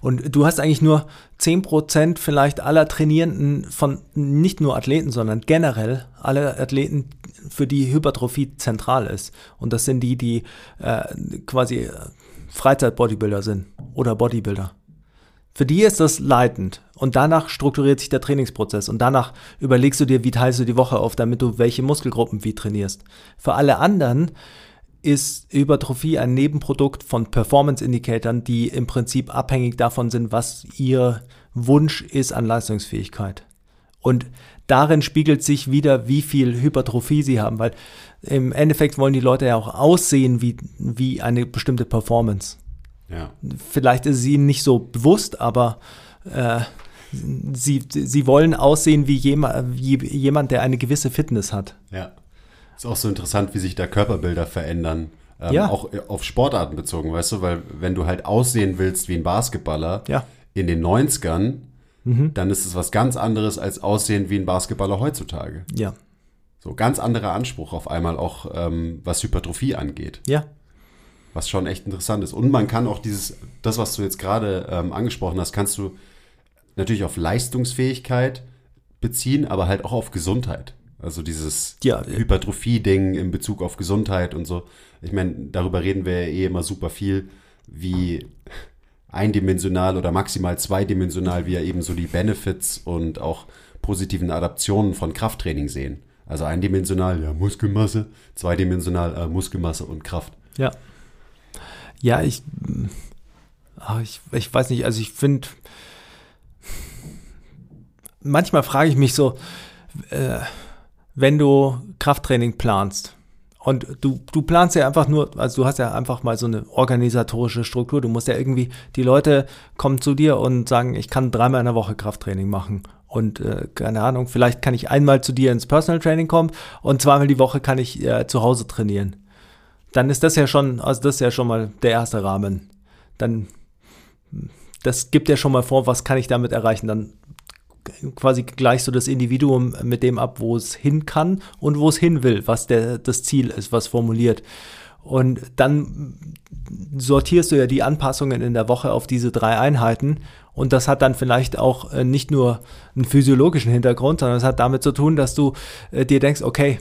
Und du hast eigentlich nur 10% vielleicht aller Trainierenden von nicht nur Athleten, sondern generell alle Athleten, für die Hypertrophie zentral ist. Und das sind die, die äh, quasi äh, Freizeit-Bodybuilder sind oder Bodybuilder. Für die ist das leitend. Und danach strukturiert sich der Trainingsprozess. Und danach überlegst du dir, wie teilst du die Woche auf, damit du welche Muskelgruppen wie trainierst. Für alle anderen ist Hypertrophie ein Nebenprodukt von Performance-Indikatoren, die im Prinzip abhängig davon sind, was ihr Wunsch ist an Leistungsfähigkeit. Und darin spiegelt sich wieder, wie viel Hypertrophie sie haben, weil im Endeffekt wollen die Leute ja auch aussehen wie, wie eine bestimmte Performance ja. vielleicht ist es ihnen nicht so bewusst, aber äh, sie, sie wollen aussehen wie, jema, wie jemand, der eine gewisse Fitness hat. Ja. Ist auch so interessant, wie sich da Körperbilder verändern. Ähm, Ja. Auch auf Sportarten bezogen, weißt du, weil wenn du halt aussehen willst wie ein Basketballer Ja. in den 90ern, dann ist es was ganz anderes als aussehen wie ein Basketballer heutzutage. Ja, So ganz anderer Anspruch auf einmal auch, ähm, was Hypertrophie angeht. ja, Was schon echt interessant ist. Und man kann auch dieses, das, was du jetzt gerade ähm, angesprochen hast, kannst du natürlich auf Leistungsfähigkeit beziehen, aber halt auch auf Gesundheit. Also dieses Ja. Hypertrophie-Ding in Bezug auf Gesundheit und so. Ich meine, darüber reden wir ja eh immer super viel, wie eindimensional oder maximal zweidimensional wir eben so die Benefits und auch positiven Adaptionen von Krafttraining sehen. Also eindimensional, ja, Muskelmasse, zweidimensional, äh, Muskelmasse und Kraft. ja. Ja, ich, ach, ich, ich weiß nicht, also ich finde, manchmal frage ich mich so, äh, wenn du Krafttraining planst und du, du planst ja einfach nur, also du hast ja einfach mal so eine organisatorische Struktur, du musst ja irgendwie, die Leute kommen zu dir und sagen, ich kann dreimal in der Woche Krafttraining machen und äh, keine Ahnung, vielleicht kann ich einmal zu dir ins Personal Training kommen und zweimal die Woche kann ich äh, zu Hause trainieren. Dann ist das ja schon, also das ist ja schon mal der erste Rahmen. Dann, das gibt ja schon mal vor, was kann ich damit erreichen. Dann quasi gleichst du das Individuum mit dem ab, wo es hin kann und wo es hin will, was der, das Ziel ist, was formuliert. Und dann sortierst du ja die Anpassungen in der Woche auf diese drei Einheiten. Und das hat dann vielleicht auch äh, nicht nur einen physiologischen Hintergrund, sondern es hat damit zu tun, dass du äh, dir denkst, okay,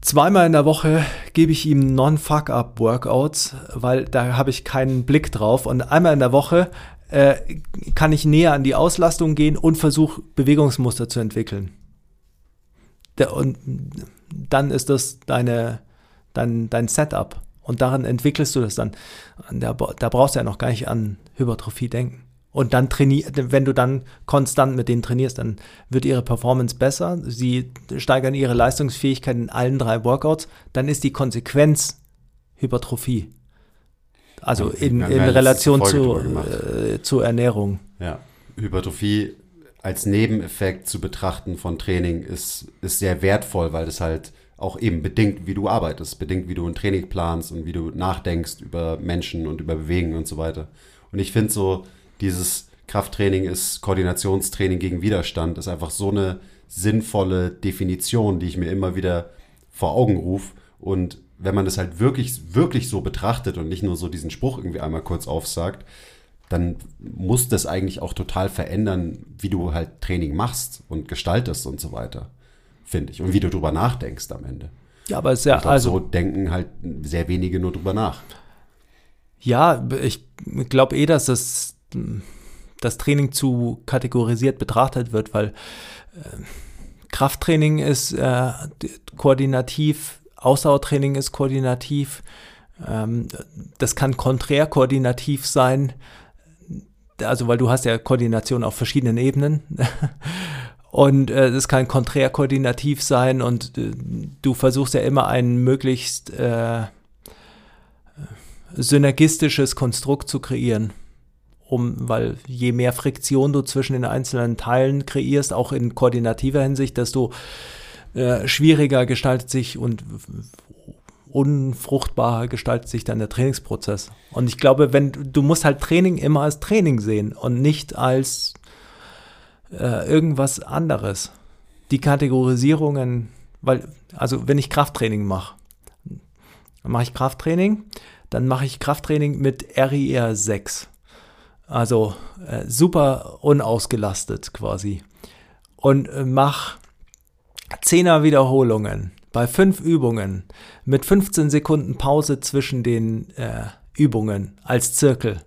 Zweimal in der Woche gebe ich ihm Non-Fuck-Up-Workouts, weil da habe ich keinen Blick drauf. Und einmal in der Woche äh, kann ich näher an die Auslastung gehen und versuche Bewegungsmuster zu entwickeln. Der, und dann ist das deine, dein, dein Setup. Und daran entwickelst du das dann. Da, da brauchst du ja noch gar nicht an Hypertrophie denken. Und dann trainier, wenn du dann konstant mit denen trainierst, dann wird ihre Performance besser. Sie steigern ihre Leistungsfähigkeit in allen drei Workouts. Dann ist die Konsequenz Hypertrophie. Also in, in Relation zu, äh, zur Ernährung. Ja, Hypertrophie als Nebeneffekt zu betrachten von Training ist, ist sehr wertvoll, weil das halt auch eben bedingt, wie du arbeitest, bedingt, wie du ein Training planst und wie du nachdenkst über Menschen und über Bewegen und so weiter. Und ich finde so, dieses Krafttraining ist Koordinationstraining gegen Widerstand, ist einfach so eine sinnvolle Definition, die ich mir immer wieder vor Augen rufe. Und wenn man das halt wirklich, wirklich so betrachtet und nicht nur so diesen Spruch irgendwie einmal kurz aufsagt, dann muss das eigentlich auch total verändern, wie du halt Training machst und gestaltest und so weiter, finde ich. Und wie du drüber nachdenkst am Ende. Ja, aber es ist ja, glaub, also. So denken halt sehr wenige nur drüber nach. Ja, ich glaube eh, dass das das Training zu kategorisiert betrachtet wird, weil äh, Krafttraining ist äh, koordinativ, Ausdauertraining ist koordinativ, ähm, das kann konträr koordinativ sein, also weil du hast ja Koordination auf verschiedenen Ebenen. Und äh, das kann konträr koordinativ sein und äh, du versuchst ja immer ein möglichst äh, synergistisches Konstrukt zu kreieren um, weil je mehr Friktion du zwischen den einzelnen Teilen kreierst, auch in koordinativer Hinsicht, desto äh, schwieriger gestaltet sich und unfruchtbarer gestaltet sich dann der Trainingsprozess. Und ich glaube, wenn du musst halt Training immer als Training sehen und nicht als äh, irgendwas anderes. Die Kategorisierungen, weil, also wenn ich Krafttraining mache, mache ich Krafttraining, dann mache ich Krafttraining mit RIR 6. Also äh, super unausgelastet quasi. Und äh, mach 10er Wiederholungen bei fünf Übungen mit 15 Sekunden Pause zwischen den äh, Übungen als Zirkel.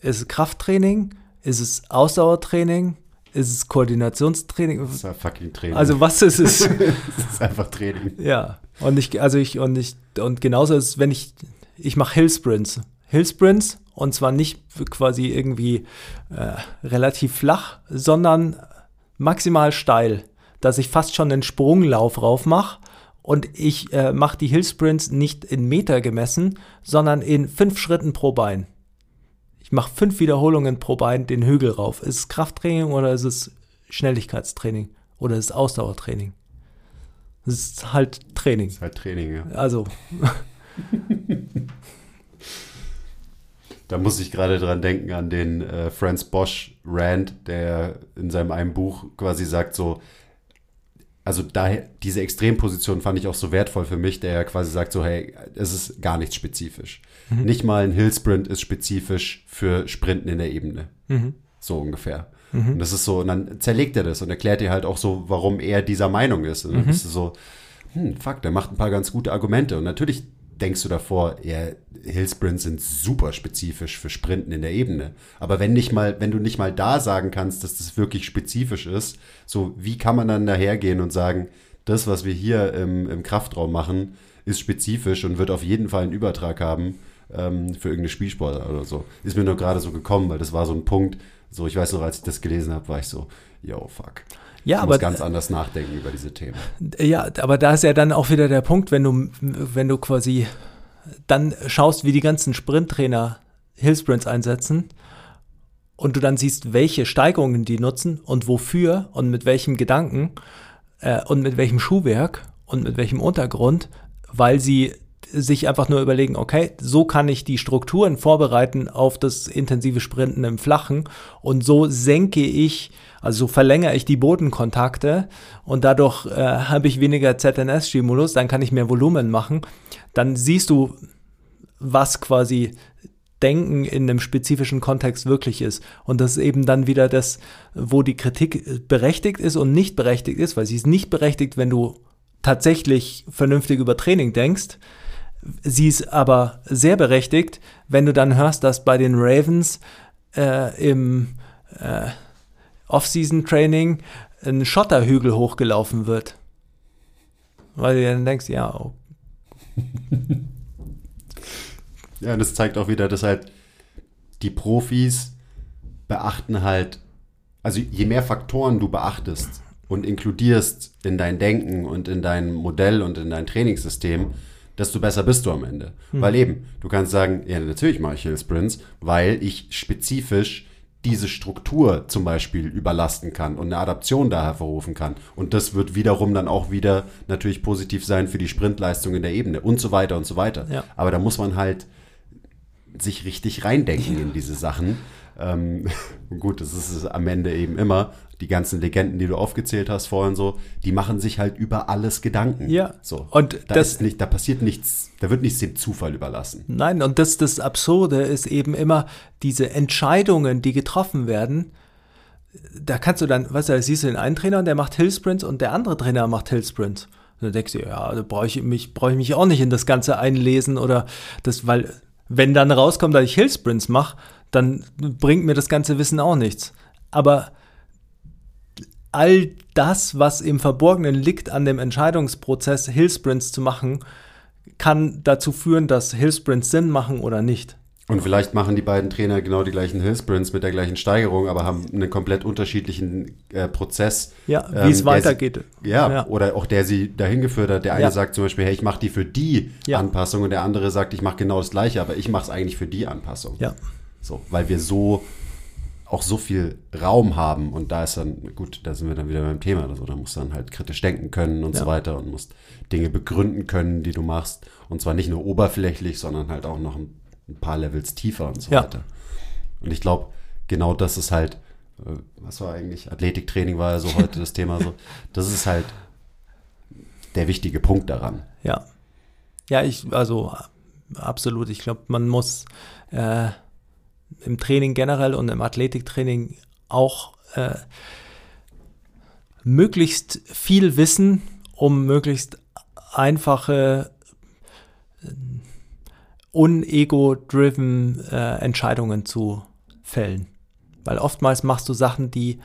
Ist es Krafttraining? Ist es Ausdauertraining? Ist es Koordinationstraining? Das ist ja fucking Training. Also was ist es? es ist einfach Training. Ja. Und ich, also ich, und ich, und genauso ist, wenn ich, ich mache Hill Sprints. Und zwar nicht quasi irgendwie äh, relativ flach, sondern maximal steil, dass ich fast schon einen Sprunglauf rauf mache. Und ich äh, mache die Hillsprints nicht in Meter gemessen, sondern in fünf Schritten pro Bein. Ich mache fünf Wiederholungen pro Bein den Hügel rauf. Ist es Krafttraining oder ist es Schnelligkeitstraining oder ist es Ausdauertraining? Es ist halt Training. Es ist halt Training, ja. Also. Da muss ich gerade dran denken an den äh, Franz Bosch Rand, der in seinem einen Buch quasi sagt so, also daher, diese Extremposition fand ich auch so wertvoll für mich, der ja quasi sagt so, hey, es ist gar nichts spezifisch. Mhm. Nicht mal ein Hillsprint ist spezifisch für Sprinten in der Ebene. Mhm. So ungefähr. Mhm. Und das ist so, und dann zerlegt er das und erklärt dir halt auch so, warum er dieser Meinung ist. Und dann mhm. bist du so, hm, fuck, der macht ein paar ganz gute Argumente. Und natürlich denkst du davor, ja, Hillsprints sind super spezifisch für Sprinten in der Ebene. Aber wenn nicht mal, wenn du nicht mal da sagen kannst, dass das wirklich spezifisch ist, so wie kann man dann dahergehen und sagen, das, was wir hier im, im Kraftraum machen, ist spezifisch und wird auf jeden Fall einen Übertrag haben ähm, für irgendeine Spielsport oder so. Ist mir nur gerade so gekommen, weil das war so ein Punkt, so ich weiß noch, als ich das gelesen habe, war ich so, yo, fuck. Ja, aber muss ganz anders nachdenken über diese Themen. Ja, aber da ist ja dann auch wieder der Punkt, wenn du, wenn du quasi dann schaust, wie die ganzen Sprinttrainer Hillsprints einsetzen und du dann siehst, welche Steigerungen die nutzen und wofür und mit welchem Gedanken äh, und mit welchem Schuhwerk und mit welchem Untergrund, weil sie sich einfach nur überlegen, okay, so kann ich die Strukturen vorbereiten auf das intensive Sprinten im Flachen und so senke ich, also so verlängere ich die Bodenkontakte und dadurch äh, habe ich weniger ZNS-Stimulus, dann kann ich mehr Volumen machen. Dann siehst du, was quasi Denken in einem spezifischen Kontext wirklich ist. Und das ist eben dann wieder das, wo die Kritik berechtigt ist und nicht berechtigt ist, weil sie ist nicht berechtigt, wenn du tatsächlich vernünftig über Training denkst. Sie ist aber sehr berechtigt, wenn du dann hörst, dass bei den Ravens äh, im äh, Off-Season-Training ein Schotterhügel hochgelaufen wird. Weil du dann denkst, ja. Oh. ja, das zeigt auch wieder, dass halt die Profis beachten halt, also je mehr Faktoren du beachtest und inkludierst in dein Denken und in dein Modell und in dein Trainingssystem, desto besser bist du am Ende. Hm. Weil eben, du kannst sagen, ja, natürlich mache ich Hill Sprints, weil ich spezifisch diese Struktur zum Beispiel überlasten kann und eine Adaption da hervorrufen kann. Und das wird wiederum dann auch wieder natürlich positiv sein für die Sprintleistung in der Ebene und so weiter und so weiter. Ja. Aber da muss man halt sich richtig reindenken in diese Sachen. Ähm, gut, das ist es am Ende eben immer. Die ganzen Legenden, die du aufgezählt hast vorhin so, die machen sich halt über alles Gedanken. Ja. So. Und da das, nicht, da passiert nichts, da wird nichts dem Zufall überlassen. Nein, und das, das Absurde ist eben immer diese Entscheidungen, die getroffen werden. Da kannst du dann, weißt du, da siehst du den einen Trainer, der macht Hillsprints und der andere Trainer macht Hillsprints. Und dann denkst du, ja, da brauche ich mich, brauche ich mich auch nicht in das Ganze einlesen oder das, weil wenn dann rauskommt, dass ich Hillsprints mache, dann bringt mir das ganze Wissen auch nichts. Aber all das, was im Verborgenen liegt an dem Entscheidungsprozess, Hillsprints zu machen, kann dazu führen, dass Hillsprints Sinn machen oder nicht. Und vielleicht machen die beiden Trainer genau die gleichen Hillsprints mit der gleichen Steigerung, aber haben einen komplett unterschiedlichen äh, Prozess. Ja, wie ähm, es weitergeht. Sie, ja, ja, oder auch der sie dahin geführt hat. Der eine ja. sagt zum Beispiel, hey, ich mache die für die ja. Anpassung und der andere sagt, ich mache genau das Gleiche, aber ich mache es eigentlich für die Anpassung. Ja. So, weil wir so auch so viel Raum haben und da ist dann, gut, da sind wir dann wieder beim Thema oder so, da musst du dann halt kritisch denken können und so weiter und musst Dinge begründen können, die du machst und zwar nicht nur oberflächlich, sondern halt auch noch ein ein paar Levels tiefer und so ja. weiter. Und ich glaube, genau das ist halt, äh, was war eigentlich, Athletiktraining war ja so heute das Thema so, das ist halt der wichtige Punkt daran. Ja. Ja, ich, also absolut. Ich glaube, man muss äh, im Training generell und im Athletiktraining auch äh, möglichst viel wissen, um möglichst einfache unego-driven äh, Entscheidungen zu fällen. Weil oftmals machst du Sachen, die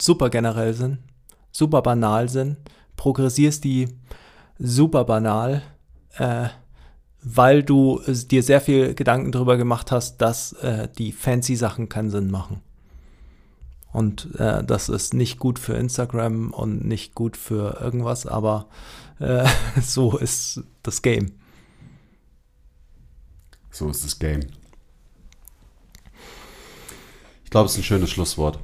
super generell sind, super banal sind, progressierst die super banal, äh, weil du dir sehr viel Gedanken darüber gemacht hast, dass äh, die fancy Sachen keinen Sinn machen. Und äh, das ist nicht gut für Instagram und nicht gut für irgendwas, aber äh, so ist das Game. So ist das Game. Ich glaube, es ist ein schönes Schlusswort.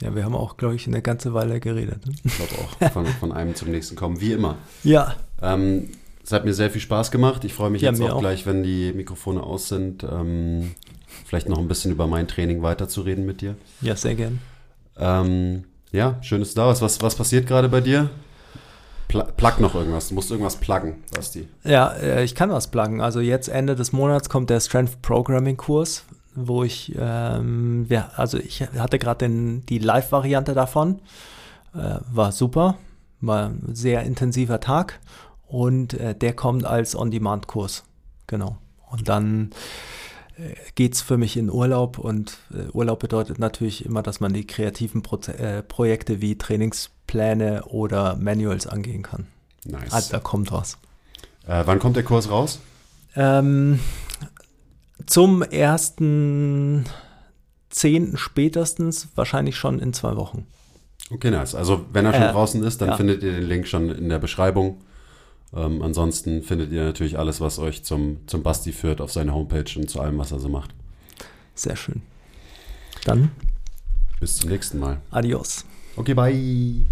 Ja, wir haben auch, glaube ich, eine ganze Weile geredet. Ne? Ich glaube auch. Von, von, einem zum nächsten kommen, wie immer. Ja. Ähm, es hat mir sehr viel Spaß gemacht. Ich freue mich ja, jetzt auch, auch, gleich, wenn die Mikrofone aus sind, ähm, vielleicht noch ein bisschen über mein Training weiterzureden mit dir. Ja, sehr gern. Ähm, ja, schön, dass du da bist. Was, was passiert gerade bei dir? Pl plug noch irgendwas. Du musst irgendwas pluggen, Basti. Ja, äh, ich kann was pluggen. Also jetzt Ende des Monats kommt der Strength Programming Kurs, wo ich, ähm, ja, also ich hatte gerade die Live-Variante davon. Äh, war super. War ein sehr intensiver Tag. Und äh, der kommt als On-Demand-Kurs. Genau. Und dann geht es für mich in Urlaub und äh, Urlaub bedeutet natürlich immer, dass man die kreativen Pro äh, Projekte wie Trainingspläne oder Manuals angehen kann. Nice. Also da kommt was. Äh, wann kommt der Kurs raus? Ähm, zum ersten zehnten spätestens, wahrscheinlich schon in zwei Wochen. Okay, nice. Also wenn er schon äh, draußen ist, dann ja. findet ihr den Link schon in der Beschreibung. Ähm, ansonsten findet ihr natürlich alles, was euch zum, zum Basti führt, auf seiner Homepage und zu allem, was er so macht. Sehr schön. Dann bis zum nächsten Mal. Adios. Okay, bye.